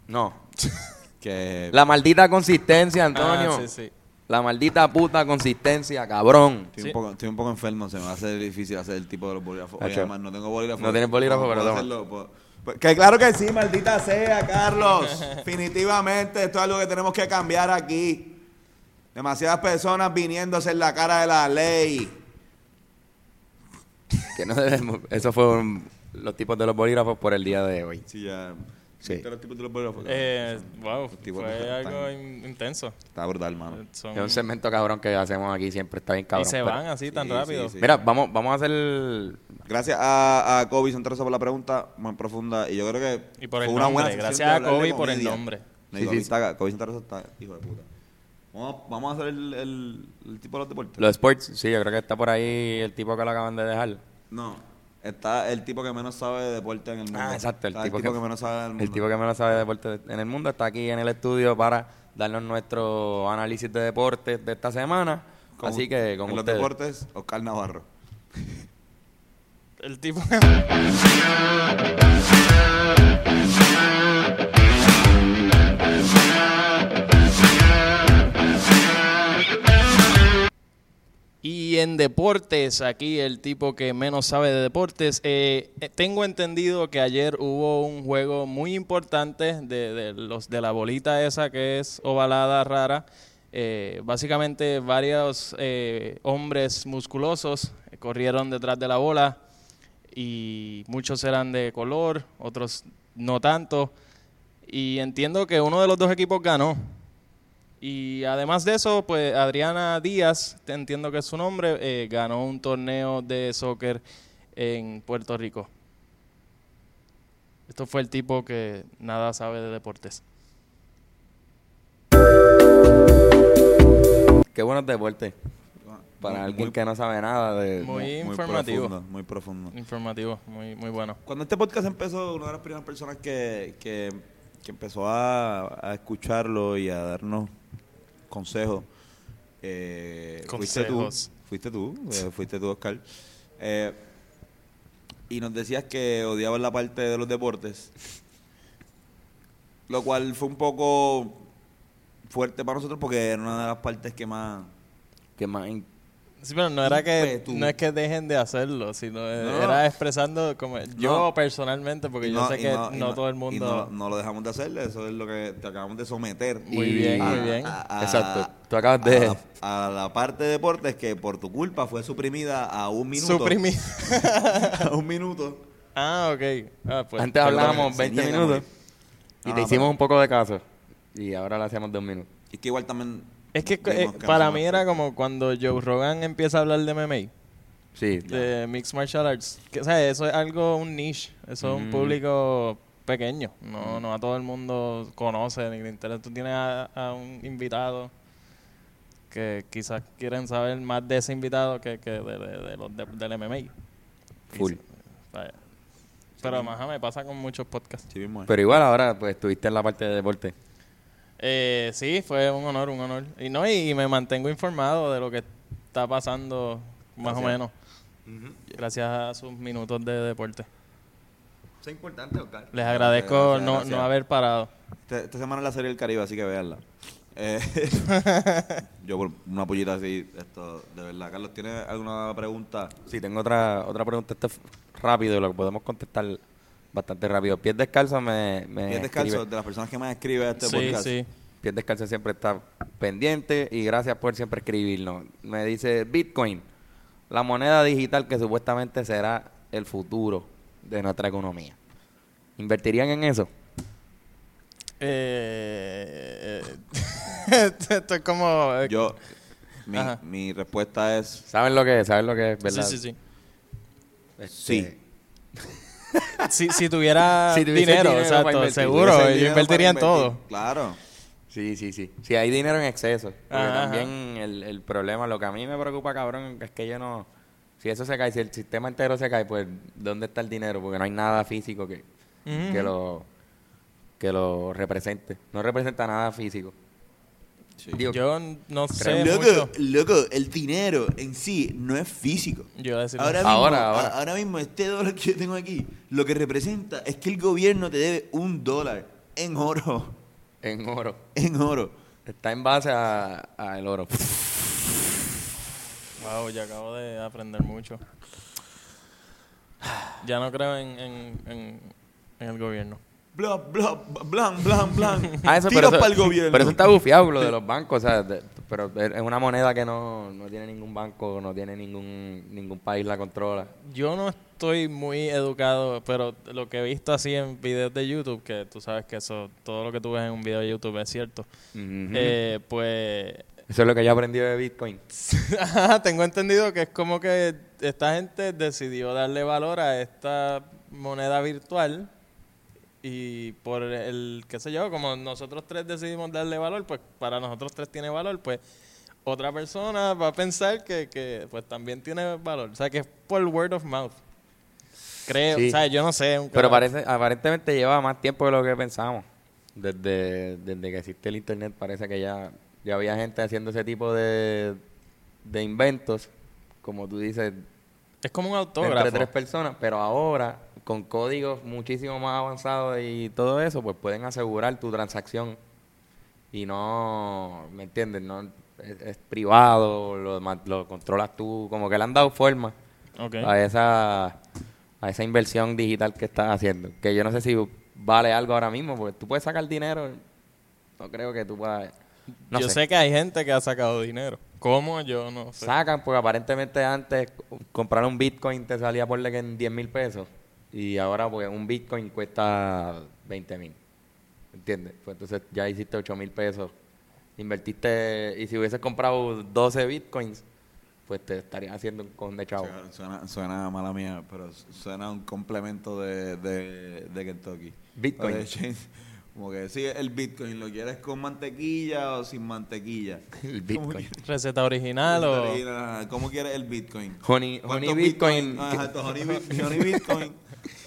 No. Que. La maldita consistencia, Antonio. Ah, sí, sí. La maldita puta consistencia, cabrón. Estoy, Sí. un poco, estoy un poco enfermo, se me va a hacer difícil hacer el tipo de los bolígrafos. Oye, Hacho. además, no tengo bolígrafo. No tienes bolígrafo, ¿Cómo pero puedo toma. hacerlo? Puedo- pues, Que claro que sí, maldita sea, Carlos. Definitivamente, esto es algo que tenemos que cambiar aquí. Demasiadas personas viniéndose en la cara de la ley. Que no debemos- Eso fue un- los tipos de los bolígrafos por el día de hoy. Sí, ya. Sí. ¿Viste los tipos de los bolígrafos? Eh, wow, tipos fue de- algo in- intenso. Está brutal, mano. Son- Es un segmento cabrón que hacemos aquí, siempre está bien cabrón. y se pero- van así tan Sí, rápido. sí, sí. Mira, vamos, vamos a hacer... Gracias a, a Kobe Santarosa por la pregunta, muy profunda. Y yo creo que. Y por el fue una buena nombre, sección gracias de a hablar de Kobe por el comedia. nombre. No, Sí, Kobe, sí. está- Kobe Santarosa está hijo de puta. Vamos, vamos a hacer el, el, el tipo de los deportes. Los sports, sí, yo creo que está por ahí el tipo que lo acaban de dejar. No, está el tipo que menos sabe de deporte en el mundo. Ah, exacto, el Está tipo, que, menos sabe del mundo. El tipo que menos sabe de deporte en el mundo está aquí en el estudio para darnos nuestro análisis de deportes de esta semana. Con- Así que con en los deportes, Oscar Navarro. El tipo. Y en deportes, aquí el tipo que menos sabe de deportes, eh, eh, tengo entendido que ayer hubo un juego muy importante de, de los de la bolita esa que es ovalada rara. Eh, básicamente varios hombres musculosos corrieron detrás de la bola y muchos eran de color, otros no tanto. Y entiendo que uno de los dos equipos ganó. Y además de eso, pues Adriana Díaz, te entiendo que es su nombre, eh, ganó un torneo de soccer en Puerto Rico. Esto fue el tipo que nada sabe de deportes. Qué buenos deportes. Para Muy- alguien muy- que no sabe nada de... Muy informativo. profundo, muy profundo. Informativo, muy, muy bueno. Cuando este podcast empezó, una de las primeras personas que, que, que empezó a, a escucarlo y a darnos consejos, eh, fuiste tú. Fuiste tú, eh, fuiste tú, Oscar. Eh, y nos decías que odiabas la parte de los deportes, lo cual fue un poco fuerte para nosotros porque era una de las partes que más... que más in- Sí, pero no era que Ímpetu. no es que dejen de hacerlo, sino No. era expresando como yo No. personalmente, porque yo sé que no, todo el y mundo. no, no lo dejamos de hacer, eso es lo que te acabamos de someter. Muy bien, a- muy bien. Exacto. Tú acabas de- A la, a la parte de deportes que por tu culpa fue suprimida a un minuto. Suprimir. a un minuto. ah, ok. Ah, pues, Antes hablábamos se 20 niega, minutos y te Ah, hicimos pero- un poco de caso. Y ahora lo hacemos de un minuto. Y que igual también... Es que eh, para mí era como cuando Joe Rogan empieza a hablar de MMA, Sí. de Mixed Martial Arts. Que, o sea, eso es algo, un niche. Eso es un Mm. público pequeño. No, no a todo el mundo conoce ni le interesa. Tú tienes a, a un invitado que quizás quieren saber más de ese invitado que, que de, de- de los de- del MMA. Full. vaya. Pero más me pasa con muchos podcasts. Sí. Pero igual ahora pues estuviste en la parte de deporte. Eh, sí, fue un honor, un honor. Y no, y me mantengo informado de lo que está pasando más o menos. Gracias a sus minutos de deporte. Eso es importante, Oscar. Les agradezco Gracias, no, gracias. no haber parado. Este- esta semana es la serie del Caribe, así que véanla. Eh, yo por una pollita así, esto, de verdad. Carlos, ¿tienes alguna pregunta? Sí, tengo otra otra pregunta este rápido, lo que podemos contestar bastante rápido. Pies descalzo me, me Pies descalzo, escribe- de las personas que más escribe este sí, podcast. sí. Pies descalzo siempre está pendiente y gracias por siempre escribirnos. Me dice Bitcoin, la moneda digital que supuestamente será el futuro de nuestra economía. ¿Invertirían en eso? Eh, eh, esto es como... eh, Yo, mi, respuesta es ¿Saben lo que es? ¿Saben lo que es? sí, ¿Verdad? sí, sí. Este, sí. Si, si tuviera Si dinero, exacto, invertir. seguro, yo dinero invertiría en todo. Claro. Sí, sí, sí. Si hay dinero en exceso. Porque Ajá, también el, el problema, lo que a mí me preocupa, cabrón, es que yo no... Si eso se cae, si el sistema entero se cae, pues ¿dónde está el dinero? Porque no hay nada físico que, que lo que lo represente. No representa nada físico. Sí. Digo, Yo no sé Loco, mucho. loco, el dinero en sí no es físico. Yo iba a decir Ahora mismo, Ahora, ahora. ahora mismo, este dólar que yo tengo aquí, lo que representa es que el gobierno te debe un dólar en oro. en oro. En oro. Está en base a, a el oro. Wow, ya acabo de aprender mucho. Ya no creo en, en, en, en el gobierno. Bla, bla, blan, blan, blan. Ah, eso, Tiros pero, eso, para el gobierno. pero eso está bufiado, lo de los bancos. O sea, de- pero es una moneda que no, no tiene ningún banco, no tiene ningún, ningún país la controla. Yo no estoy muy educado, pero lo que he visto así en videos de YouTube, que tú sabes que eso, todo lo que tú ves en un video de YouTube es cierto, eh, pues Eso es lo que yo aprendí de Bitcoin. Ajá, tengo entendido que es como que esta gente decidió darle valor a esta moneda virtual y por el, qué sé yo, como nosotros tres decidimos darle valor, pues para nosotros tres tiene valor, pues otra persona va a pensar que, que pues también tiene valor. O sea, que es por word of mouth. Creo, Sí. o sea, yo no sé. Pero parece, aparentemente lleva más tiempo de lo que pensamos. Desde, desde que existe el internet parece que ya, ya había gente haciendo ese tipo de, de inventos, como tú dices, Es como un entre autógrafo. tres personas, pero ahora con códigos muchísimo más avanzados y todo eso, pues pueden asegurar tu transacción y no, ¿me entiendes? No es, es privado, lo, lo controlas tú, como que le han dado forma a esa a esa inversión digital que estás haciendo, que yo no sé si vale algo ahora mismo, porque tú puedes sacar dinero, no creo que tú puedas no yo sé. sé. que hay gente que ha sacado dinero. ¿Cómo? Yo no sé. Sacan, porque aparentemente antes comprar un Bitcoin te salía por que en 10 mil pesos. Y ahora pues un Bitcoin cuesta 20 mil. ¿Entiendes? Pues entonces ya hiciste 8 mil pesos. Invertiste, y si hubieses comprado 12 Bitcoins, pues te estarías haciendo un con de chavo. Suena, suena mala mía, pero suena un complemento de, de, de Kentucky. Bitcoin. De Como que sí, el Bitcoin, ¿lo quieres con mantequilla o sin mantequilla? El ¿Cómo Bitcoin. ¿Receta original o...? ¿Cómo quieres el Bitcoin? Honey, ¿Cuántos honey Bitcoin. Ah, exacto, honey, honey Bitcoin.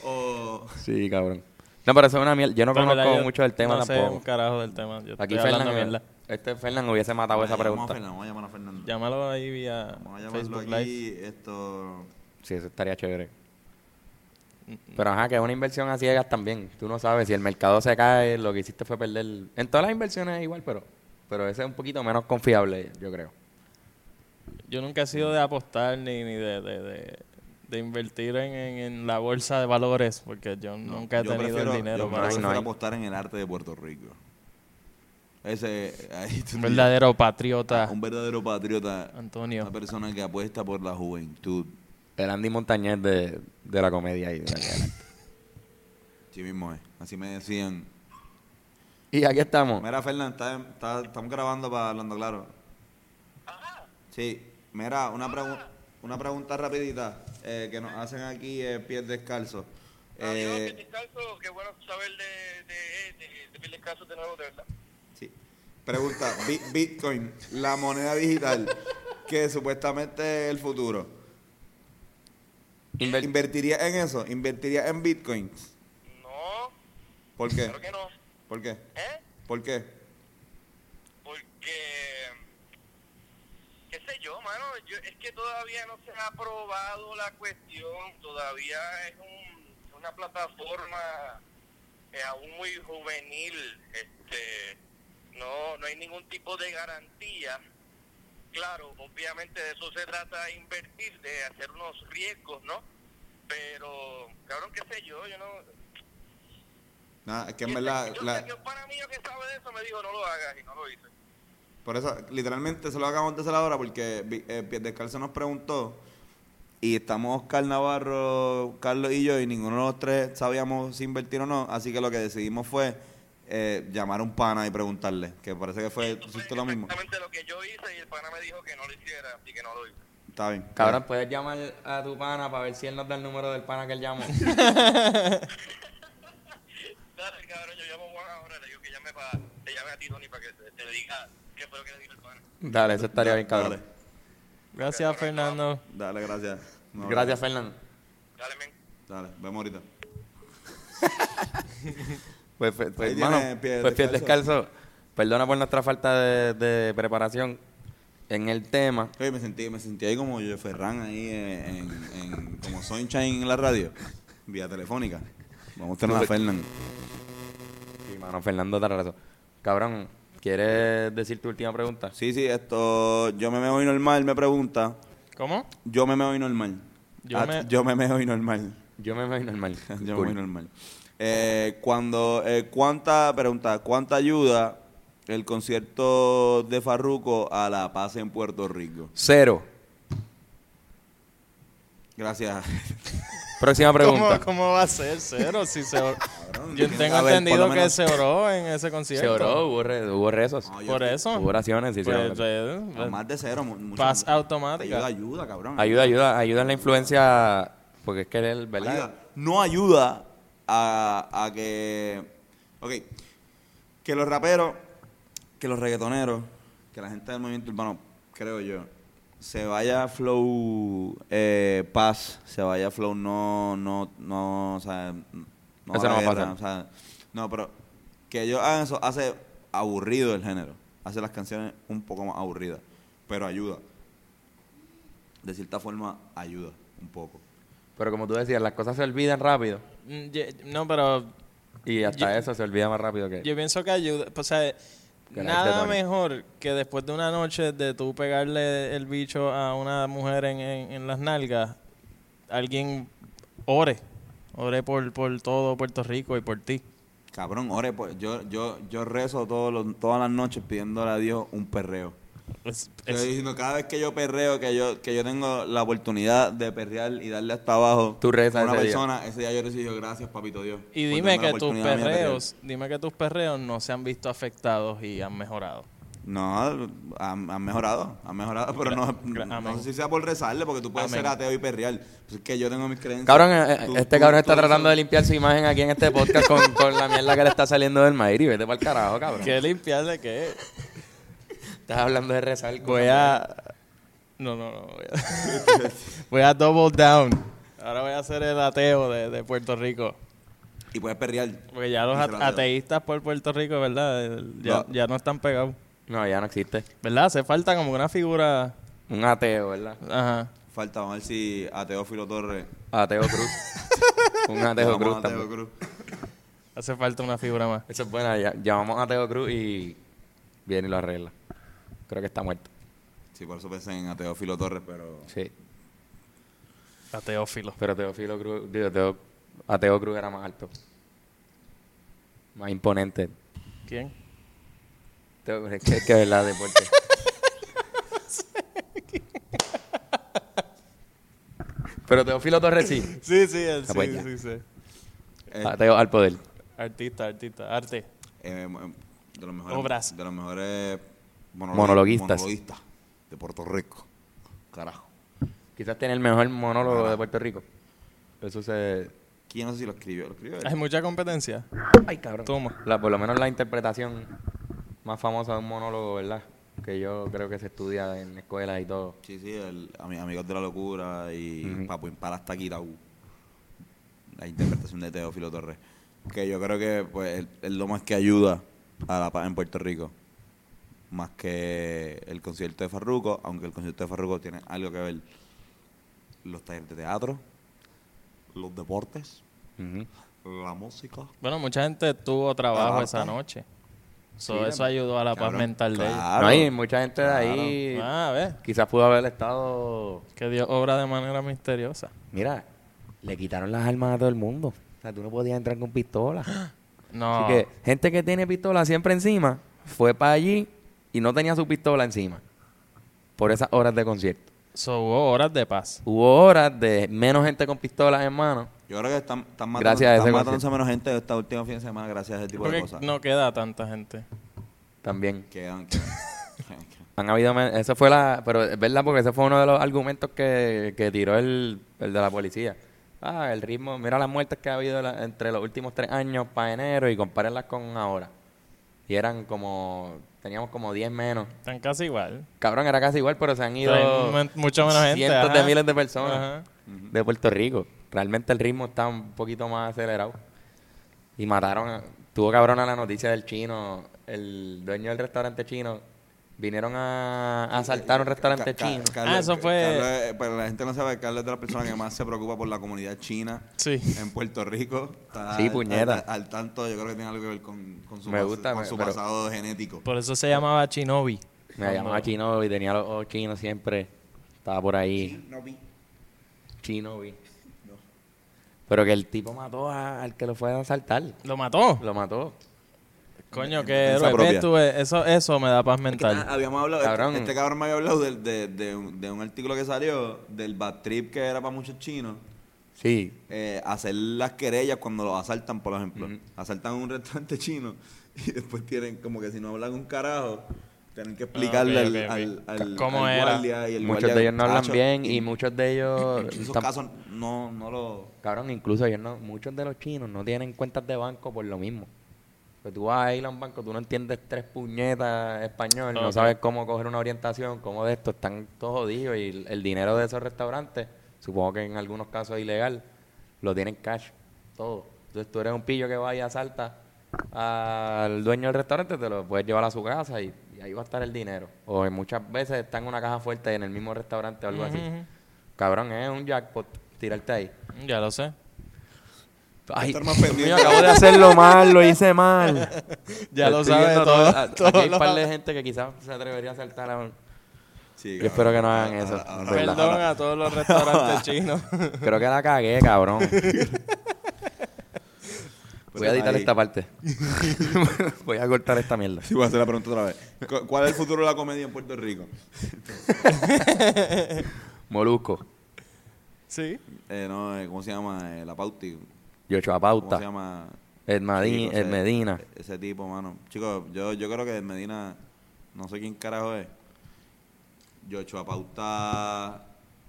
O... Sí, cabrón. No, pero eso es una mierda. Yo no Pero conozco verdad yo mucho del tema no sé un carajo del tema. Yo Aquí estoy hablando mierda. este Fernan hubiese matado esa Vamos a pregunta. Fernando, Vamos a llamar a Fernando. Llámalo ahí vía Vamos a llamarlo Facebook aquí, Live. esto... Sí, eso estaría chévere. Pero ajá, que es una inversión a ciegas también. Tú no sabes si el mercado se cae, lo que hiciste fue perder. En todas las inversiones es igual, pero, pero ese es un poquito menos confiable, yo creo. Yo nunca he sido de apostar ni, ni de, de, de, de invertir en, en, en la bolsa de valores, porque yo No, nunca he yo tenido prefiero- el dinero yo para prefiero no hay. apostar en el arte de Puerto Rico. Ese, ahí Un verdadero patriota, un verdadero patriota, Antonio. una persona que apuesta por la juventud. El Andy Montañez de, de la comedia y de. Sí mismo es. Así me decían. Y aquí estamos. Mira, Fernán, está- está- estamos grabando para Hablando Claro. Sí. Mira, una, pregu- una pregunta rapidita eh, que nos hacen aquí eh, pies descalzos. Adiós, Eh, piel descalzo, qué bueno saber de, de, de, de piel descalzo de nuevo, de verdad. sí. Pregunta, Bi- Bitcoin, la moneda digital, que supuestamente es el futuro. Inver- ¿Invertiría en eso? ¿Invertiría en Bitcoins? No, ¿Por qué? claro que no. ¿Por qué? ¿Eh? ¿Por qué? Porque, qué sé yo, yo, es que todavía no se ha aprobado la cuestión, todavía es un, una plataforma eh, aún muy juvenil, este, no, no hay ningún tipo de garantía. Claro, obviamente de eso se trata de invertir, de hacer unos riesgos, ¿no? Pero, cabrón, qué sé yo, yo no, Nada, es que en verdad, yo la- un pana mío que sabe de eso me dijo, no lo hagas, y no lo hice. Por eso, literalmente se lo acabamos de hacer ahora porque eh, Pies Descalzo nos preguntó y estamos Oscar Navarro, Carlos y yo y ninguno de los tres sabíamos si invertir o no, así que lo que decidimos fue eh, llamar a un pana y preguntarle, que parece que fue, hiciste lo mismo. exactamente lo que yo hice y el pana me dijo que no lo hiciera, así que no lo hice. Está bien. Cabrón, ¿puedes llamar a tu pana para ver si él nos da el número del pana que él llamó? Dale, cabrón, yo llamo a Juan ahora, le digo que llame, pa, te llame a ti, Tony, para que te, te diga qué fue lo que le dijo el pana. Dale, eso estaría bien, cabrón. Dale, Gracias, Fernando. dale, gracias. No, Gracias, Fernando. Dale, men. Dale, vemos ahorita. Pues, pues, pues, hermano, pie pues pie descalzo. Perdona por nuestra falta de, de preparación en el tema. Oye, me sentí, me sentí ahí como yo Ferran ahí en, en- como Sunshine en la radio, vía telefónica. Vamos a tener a Fernán. Sí, mano, Fernando Tarrazo. Cabrón, ¿Quieres decir tu última pregunta? Sí, sí, esto. Yo me meo y normal, me pregunta. ¿Cómo? Yo me meo y normal. Yo Ah, me- yo me meo y normal. Yo me voy normal. Yo Cool. me meo y normal. Eh, cuando, eh, ¿cuánta, pregunta, cuánta ayuda el concierto de Farruko a la paz en Puerto Rico? Cero. Gracias. Próxima pregunta. ¿Cómo, ¿Cómo va a ser cero? Si se or- Yo tengo ver, entendido que menos- se oró en ese concierto. Se oró, hubo, re- hubo rezos. No, Por eso. Hubo oraciones. sí, sí, Pues, No, más de cero. Paz Ayuda, automática. ayuda, cabrón. Ayuda, ayuda, ayuda en la influencia. Porque es que él, ¿verdad? Ayuda. No ayuda a, a que. Ok. Que los raperos, que los reggaetoneros, que la gente del movimiento urbano, creo yo, se vaya flow eh, paz, se vaya flow no, no, no, o sea, no, Eso no va a pasar. o sea, no, pero que ellos hagan eso hace aburrido el género, hace las canciones un poco más aburridas, pero ayuda. De cierta forma, ayuda un poco. Pero como tú decías, las cosas se olvidan rápido. Mm, ye- No, pero Y hasta Yo- eso se olvida más rápido que. yo pienso que ayuda. O sea, nada mejor que después de una noche de tú pegarle el bicho a una mujer en, en, en las nalgas, alguien ore. Ore por, por todo Puerto Rico y por ti. Cabrón, ore, yo, yo, yo rezo todos los- todas las noches pidiéndole a Dios un perreo. Es- Estoy es- diciendo, cada vez que yo perreo, que yo, que yo tengo la oportunidad de perrear y darle hasta abajo Tú a una ese día. persona, ese día yo recibo gracias, papito Dios. y dime que tus oportunidad a mí de perrear". perreos, dime que tus perreos no se han visto afectados y han mejorado. No, han, han mejorado, han mejorado, pero no, no sé si sea por rezarle, porque tú puedes Amén. ser ateo y perrear. Pues es que yo tengo mis creencias. Cabrón, eh, Tú- este tú- cabrón tú está tratando de limpiar su imagen aquí en este podcast con, con la mierda que le está saliendo del Mayri. Vete para el carajo, cabrón. ¿Qué limpiar de qué? Estás hablando de rezar. Voy a. No, no, no. Voy a, voy a double down. Ahora voy a ser el ateo de, de Puerto Rico. Y puedes perrear. Porque ya los at- ateo. ateístas por Puerto Rico, ¿verdad? El- Ya, No. ya no están pegados. No, ya no existe. ¿Verdad? Hace falta como una figura. Un ateo, ¿verdad? Ajá. Falta, vamos a ver si a Teófilo Torres. Ateo Cruz. Un ateo Llamamos Cruz a Teo también. Cruz. Hace falta una figura más. Eso es buena. ya- llamamos a Ateo Cruz y viene y lo arregla. Creo que está muerto. Sí, por eso pensé en a Teófilo Torres, pero. Sí. Ateófilo. Pero Teófilo Cruz, digo, Teo- Ateo Cruz era más alto. Más imponente. ¿Quién? Teo- Es que, es que verdad, deporte. Pero Teófilo Torres sí. Sí, sí, él, Ah, pues sí, sí, sí. Eh, Ateo al poder. Artista, artista, arte. eh, de los mejores, Obras. De los mejores monolo- Monologuistas. monologuistas de Puerto Rico. Carajo. Quizás tiene el mejor monólogo de Puerto Rico. Eso se... ¿Quién no sé si lo escribió? ¿Lo escribió él? Hay mucha competencia. Ay, cabrón. Toma. La, por lo menos la interpretación más famosa de un monólogo, ¿verdad? Que yo creo que se estudia en escuelas y todo. Sí, sí, el, ami- Amigos de la Locura y Ujú. Papu Impala hasta Quirau. La interpretación de Teófilo Torres. Que yo creo que pues es- es lo más que ayuda a la paz en Puerto Rico. Más que el concierto de Farruko, aunque el concierto de Farruko tiene algo que ver los talleres de teatro, los deportes, la música. Bueno, mucha gente tuvo trabajo esa noche. So, Sí, eso ayudó a la paz mental de ellos. claro. no, y mucha gente de ahí Ah, ves. quizás pudo haber estado... Que Dios obra de manera misteriosa. Mira, le quitaron las armas a todo el mundo. O sea, tú no podías entrar con pistola. No. Así que gente que tiene pistola siempre encima fue para allí y no tenía su pistola encima. Por esas horas de concierto. So, hubo horas de paz. Hubo horas de menos gente con pistolas en mano. Yo creo que están, están matando, Gracias a ese están matándose concierto. menos gente esta última fin de semana gracias a ese tipo de Porque cosas. no queda tanta gente. También. Quedan, quedan. Han habido... Eso fue la... Pero es verdad porque ese fue uno de los argumentos que, que tiró el, el de la policía. Ah, el ritmo... Mira las muertes que ha habido la- entre los últimos tres años para enero y compárenlas con ahora. Y eran como... Teníamos como 10 menos. Están casi igual. Cabrón, era casi igual, pero se han ido... Mucha menos gente. cientos ajá. de miles de personas Ajá. de Puerto Rico. Realmente el ritmo está un poquito más acelerado. Y mataron, a- tuvo cabrona la noticia del chino, el dueño del restaurante chino, Vinieron a, a asaltar un restaurante Ca- Ca- chino. Carlos- Ah, eso fue- Carlos pero la gente no sabe, Carlos es de las personas que más se preocupa por la comunidad china Sí. en Puerto Rico. Está Sí, al- puñeta. Al, al tanto, yo creo que tiene algo que ver con, con su, Me gusta, con su pero- pasado genético. Por eso se llamaba Chinobi. Me llamaba chino y tenía los ojos chinos siempre. Estaba por ahí. Chino, vi. Pero que el tipo mató a- al que lo fue a asaltar. ¿Lo mató? Lo mató. Coño, qué héroe. Ves tú, eh, eso, eso me da paz mental. habíamos hablado, Cabrón. Este, este cabrón me había hablado de, de un, de un artículo que salió del bad trip que era para muchos chinos. Sí. eh, hacer las querellas cuando los asaltan, por ejemplo. Ujú. Asaltan un restaurante chino y después tienen como que si no hablan un carajo, tienen que explicarle Ah, ok, al, ok, ok. al, al- ¿Cómo al era? guardia y el Muchos guardia, de ellos no hablan bien y muchos de ellos... en esos casos no, no lo... Cabrón, incluso ellos no, muchos de los chinos no tienen cuentas de banco por lo mismo. Que tú vas a ir a un banco, tú no entiendes tres puñetas español, no sabes cómo coger una orientación, cómo de esto, están todos jodidos y el, el dinero de esos restaurantes, supongo que en algunos casos es ilegal, lo tienen cash, todo. Entonces tú eres un pillo que va y asalta al dueño del restaurante, te lo puedes llevar a su casa y, y ahí va a estar el dinero. O en muchas veces está en una caja fuerte en el mismo restaurante o algo así. Cabrón, es un jackpot tirarte ahí. Ya lo sé. Ay, estar más pendiente. mío, acabo de hacerlo mal, lo hice mal. Ya lo Estoy sabe viendo todo. a- todo Aquí hay un par de gente que quizás se atrevería a saltar a un... Sí, Yo espero que no hagan eso, ahora-. Perdón a todos los restaurantes chinos. Creo que la cagué, cabrón. Voy a editar ahí- esta parte. Voy a cortar esta mierda. Sí, voy a hacer la pregunta otra vez. Cu- ¿Cuál es el futuro de la comedia en Puerto Rico? Molusco. sí. Eh, no, eh, ¿cómo se llama? Eh, la Pauti. Yocho ¿Cómo Pauta. se llama? Ed, Madi- Chico, Ed ese- Medina. Ese tipo, mano. Chicos, yo, yo creo que Ed Medina, no sé quién carajo es. Yocho Pauta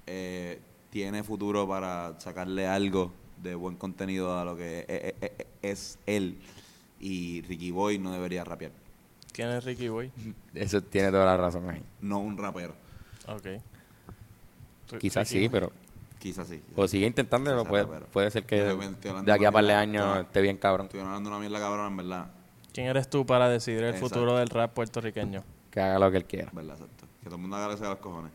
eh, tiene futuro para sacarle algo de buen contenido a lo que e- e- e- es él. Y Ricky Boy no debería rapear. ¿Quién es Ricky Boy? Eso tiene toda la razón ahí. No un rapero. Ok. Quizás Ricky- sí, pero... Quizás sí. O sigue intentándolo, Quizás puede, rapero. puede ser que Yo estoy hablando de aquí a una par de mierda. años esté bien cabrón. Estoy hablando una mierda cabrón, en verdad. ¿Quién eres tú para decidir el Exacto. futuro del rap puertorriqueño? Que haga lo que él quiera. En verdad, exacto. Que todo el mundo haga lo que se haga los cojones.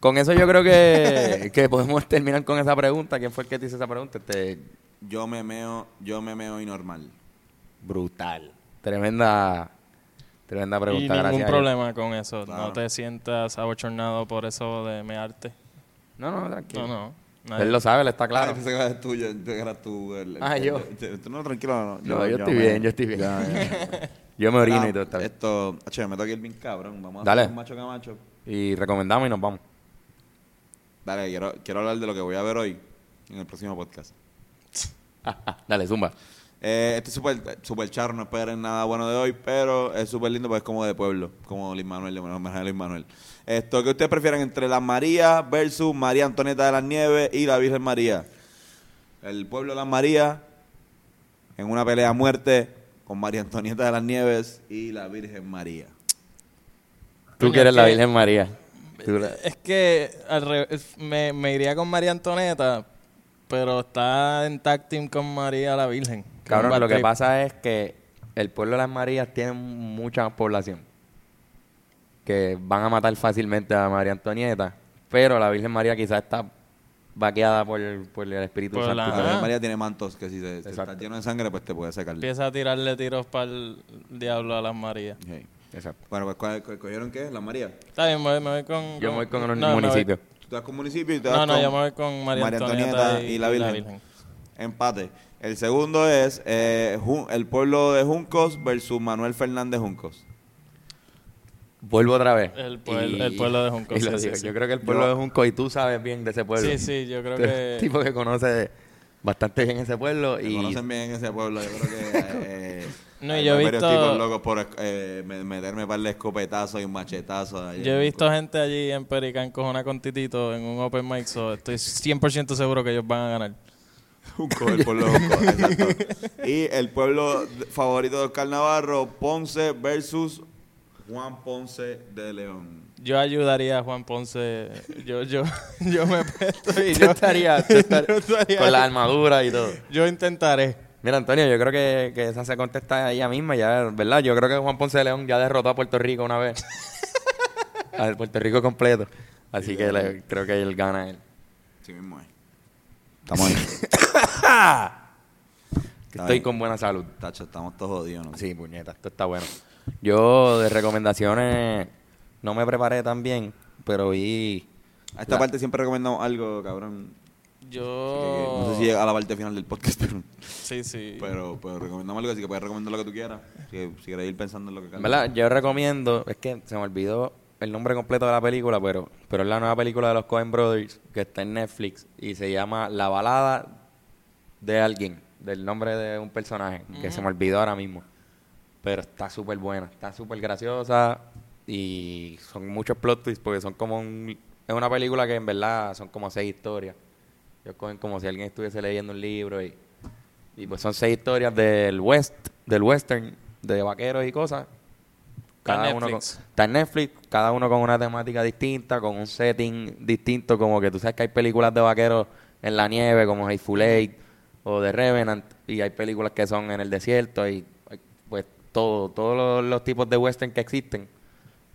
Con eso yo creo que, que podemos terminar con esa pregunta. ¿Quién fue el que te hizo esa pregunta? Este, Yo me meo, yo me meo y normal. brutal. Tremenda, tremenda pregunta. y ningún gracias problema con eso. Claro. No te sientas abochornado por eso de mearte. No, no, tranquilo. No, no. Nadie- Él lo sabe, él está claro. Ah, pensé que eras tú, yo, yo eras tú. el- el- Ah, el- yo. el- tú no, tranquilo. No, No, yo estoy me- bien, yo estoy bien. Ya, ya. Yo me orino Ah, y todo está bien. Esto, che, me toca ir bien cabrón. Vamos a hacer un macho camacho. Y recomendamos y nos vamos. Dale, quiero, quiero hablar de lo que voy a ver hoy en el próximo podcast. Dale, zumba. Eh, este es súper super charro, no esperen nada bueno de hoy, pero es súper lindo porque es como de pueblo, como Luis Manuel, de homenaje a Luis Manuel. Esto, que ustedes prefieren entre las Marías versus María Antonieta de las Nieves y la Virgen María? El pueblo de las Marías en una pelea a muerte con María Antonieta de las Nieves y la Virgen María. Tú Coño, que eres es la Virgen María. La- Es que al revés, me, me iría con María Antonieta, pero está en tag team con María la Virgen. Cabrón, lo que pasa es que el pueblo de las Marías tiene mucha más población. Que van a matar fácilmente a María Antonieta. Pero la Virgen María quizás está vaqueada por, por el Espíritu Por Santo. la- La. Virgen. María tiene mantos que si, se, Exacto. está lleno de sangre, pues te puede secar. Empieza a tirarle tiros para el diablo a las Marías. Exacto. Bueno, pues ¿cuál- cuál- ¿cogieron qué? ¿La María? Está bien, me voy, me voy con... Yo me voy con el no, me voy- municipio. Tú te vas con municipio y te vas No, no, con yo me voy con María, Antonieta, y, y la y Virgen. Empate. El segundo es eh, Jun- el pueblo de Juncos versus Manuel Fernández Juncos. Vuelvo otra vez. El pueblo- el pueblo de Junco, y lo sí, sí, digo. sí. Yo creo que el pueblo Yo- de Junco, y tú sabes bien de ese pueblo. Sí, sí, yo creo que... tipo que conoce bastante bien ese pueblo. Me y conocen bien ese pueblo. Yo creo que. eh, No, yo he varios visto- tipos locos por eh, me- meterme par de escopetazos y un machetazo. ahí Yo he visto gente allí en Pericán cojona con Titito en un open mic, so estoy 100% seguro que ellos van a ganar. Exacto. Y el pueblo favorito de Oscar Navarro, Ponce versus Juan Ponce de León. Yo ayudaría a Juan Ponce. Yo, yo, yo me presto y yo, tú yo estaría- con la armadura y todo. yo intentaré. Mira, Antonio, yo creo que, que esa se contesta ella misma, ya, ¿verdad? Yo creo que Juan Ponce de León ya derrotó a Puerto Rico una vez. a Puerto Rico completo. Así que le- creo que él gana él. Sí mismo es. Estamos ahí. Que Está estoy bien. con buena salud. Tacho, estamos todos jodidos, ¿no? Sí, puñeta, esto está bueno. Yo de recomendaciones no me preparé tan bien, pero vi... A esta La- parte siempre recomendamos algo, cabrón. Yo. No sé si llega a la parte final del podcast, pero, Sí, sí. pero, pero recomendamos algo, así que puedes recomendar lo que tú quieras. Si, si quieres ir pensando en lo que En verdad, yo recomiendo, es que se me olvidó el nombre completo de la película, pero, pero es la nueva película de los Coen Brothers que está en Netflix y se llama La balada de alguien, del nombre de un personaje, que se me olvidó ahora mismo. Pero está súper buena, está súper graciosa y son muchos plot twists porque son como un... Es una película que en verdad son como seis historias. Ellos cogen como si alguien estuviese leyendo un libro y, y pues son seis historias del west, del western, de vaqueros y cosas. Está en Cada uno con, Netflix. está en Netflix, cada uno con una temática distinta, con un setting distinto, como que tú sabes que hay películas de vaqueros en la nieve, como Hateful Eight o The Revenant, y hay películas que son en el desierto, y pues todo, todos los, los tipos de western que existen.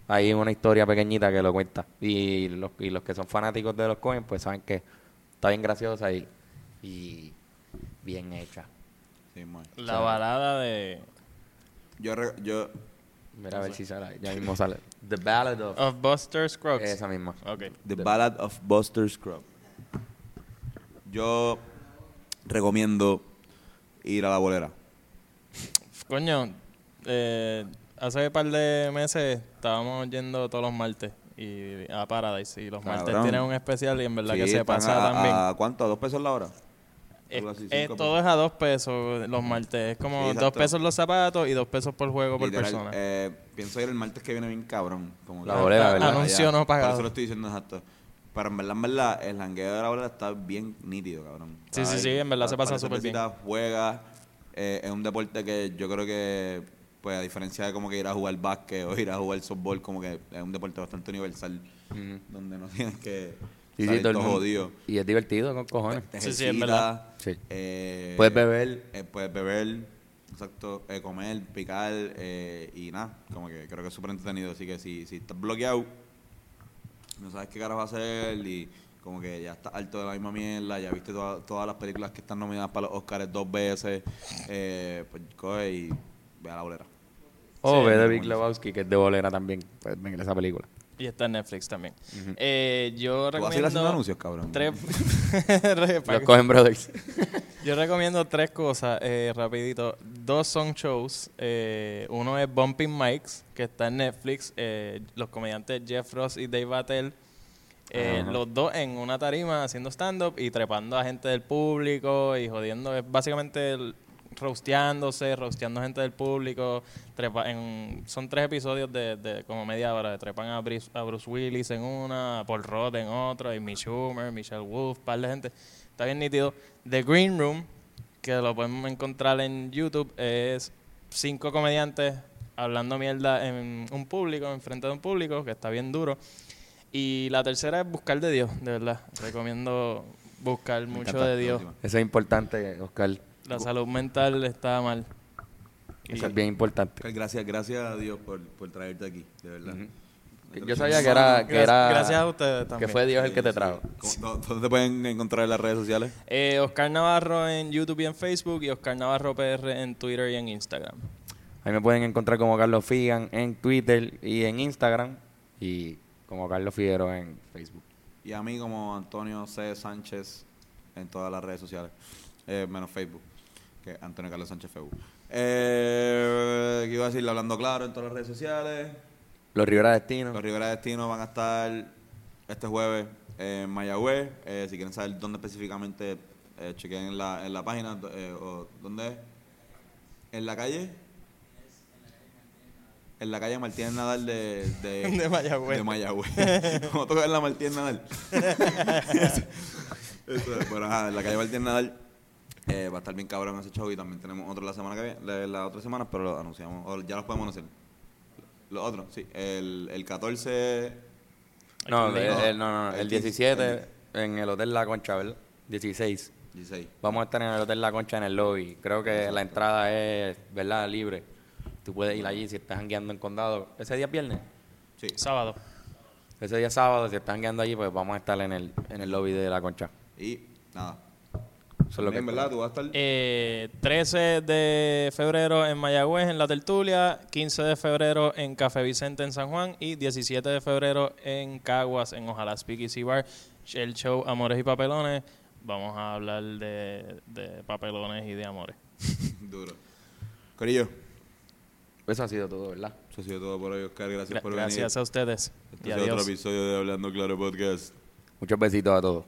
Hay una historia pequeñita que lo cuenta. Y los, y los que son fanáticos de los Coen, pues saben que está bien graciosa y, y bien hecha. Sí. La balada de. Yo, re- yo, Mira a ver si sale, ya mismo sale. The Ballad of... Of Buster Scruggs. Esa misma. Ok. The Ballad of Buster Scrub. Yo recomiendo ir a la bolera. Coño, eh, hace un par de meses estábamos yendo todos los martes y a Paradise. Y los martes Cabrón. tienen un especial y en verdad Sí, que se pasa a, también. ¿A cuánto? ¿A dos pesos la hora? Así, cinco todo es a dos pesos los martes. Es como Sí, dos pesos los zapatos y dos pesos por juego por persona. eh, pienso ir el martes que viene bien cabrón. Como La bolera, ¿verdad? Anuncio no pagado. Por eso lo estoy diciendo exacto. Pero en verdad, en verdad, el jangueo de la bolera está bien nítido, cabrón. Sí, sí, Está sí, ahí, en verdad se pasa súper bien. Juega. eh, es un deporte que yo creo que, pues a diferencia de como que ir a jugar básquet o ir a jugar softball, como que es un deporte bastante universal. Donde no tienes que Sí, sí, todo el todo mundo- jodido. Y es divertido con cojones. Te Sí, sí, es verdad. Sí. eh, Puedes beber. eh, puedes beber, exacto, eh, comer, picar eh, y nada. Como que creo que es súper entretenido. Así que si, si estás bloqueado, no sabes qué carajo hacer y como que ya estás harto de la misma mierda, ya viste toda- todas las películas que están nominadas para los Oscars dos veces, eh, pues coge y ve a la bolera. O Sí, ve de Big. Lebowski, que es de bolera también. Puedes ver esa película. Y está en Netflix también. eh, yo ¿Tú vas a ir haciendo recomiendo. anuncios, cabrón? Tres. Los Cohen Brothers. Yo recomiendo tres cosas, eh, rapidito. Dos son shows. Eh, uno es Bumping Mics, que está en Netflix. Eh, los comediantes Jeff Ross y Dave Attell. eh, Ajá. los dos en una tarima haciendo stand-up y trepando a gente del público y jodiendo. Es básicamente el- rosteándose, rosteando gente del público. Trepa, en, son tres episodios de, de como media hora. de Trepan a Bruce, a Bruce Willis en una, a Paul Rudd en otra, y Mitch Schumer, Michelle Wolf, par de gente. Está bien nítido. The Green Room, que lo podemos encontrar en YouTube, es cinco comediantes hablando mierda en un público, enfrente de un público, que está bien duro. Y la tercera es buscar de Dios, de verdad. Recomiendo buscar Me mucho de Dios. Eso es importante, Oscar. La salud mental está mal. Eso es bien importante. Oscar, Gracias, gracias a Dios por, por traerte aquí, de verdad. Yo sabía que era... Que Gracias- era gracias a ustedes también. Que fue Dios el que te trajo. ¿Cómo- ¿Dónde te pueden encontrar en las redes sociales? Eh, Oscar Navarro en YouTube y en Facebook y Oscar Navarro PR en Twitter y en Instagram. Ahí me pueden encontrar como Carlos Figan en Twitter y en Instagram. Y como Carlos Figueroa en Facebook. Y a mí como Antonio C. Sánchez en todas las redes sociales, eh, menos Facebook, que Antonio Carlos Sánchez Facebook. Eh, ¿Qué iba a decir? Hablando claro en todas las redes sociales. Los Rivera Destino. Los Rivera Destino van a estar este jueves en Mayagüez. Eh, si quieren saber dónde específicamente, eh, chequen en la, en la página. eh, o, ¿Dónde es? ¿En la calle? En la calle Martínez Nadal de, de, De Mayagüez. De Mayagüez. Vamos a tocar en la Martínez Nadal. Eso es, pero ajá, en la calle Martínez Nadal eh, va a estar bien cabrón ese show y también tenemos otro la semana que viene, la, la otra semana, pero lo anunciamos, o ya los podemos anunciar. Los otros, sí. El, el 14 No, No, el, el- no, no, el el 15, 17 en el Hotel La Concha, ¿verdad? 16. 16. Vamos a estar en el Hotel La Concha en el lobby. Creo que la entrada es, ¿verdad? Libre. Tú puedes ir allí si estás jangueando en condado. ¿Ese día es viernes? Sí. Sábado. Ese día es sábado, si están guiando allí, pues vamos a estar en el, en el lobby de la concha. Y nada. Eso es lo que También, ¿verdad? Tú vas a estar. Eh, 13 de febrero en Mayagüez, en La Tertulia. 15 de febrero en Café Vicente, en San Juan. Y 17 de febrero en Caguas, en Ojalá Speakeasy Bar. El show Amores y Papelones. Vamos a hablar de, de papelones y de amores. Duro. Corillo, Eso ha sido todo, ¿verdad? eso ha sido todo por hoy, Oscar. Gracias Gra- por gracias venir. a ustedes. Este y es otro episodio de Hablando Claro Podcast. Muchos besitos a todos.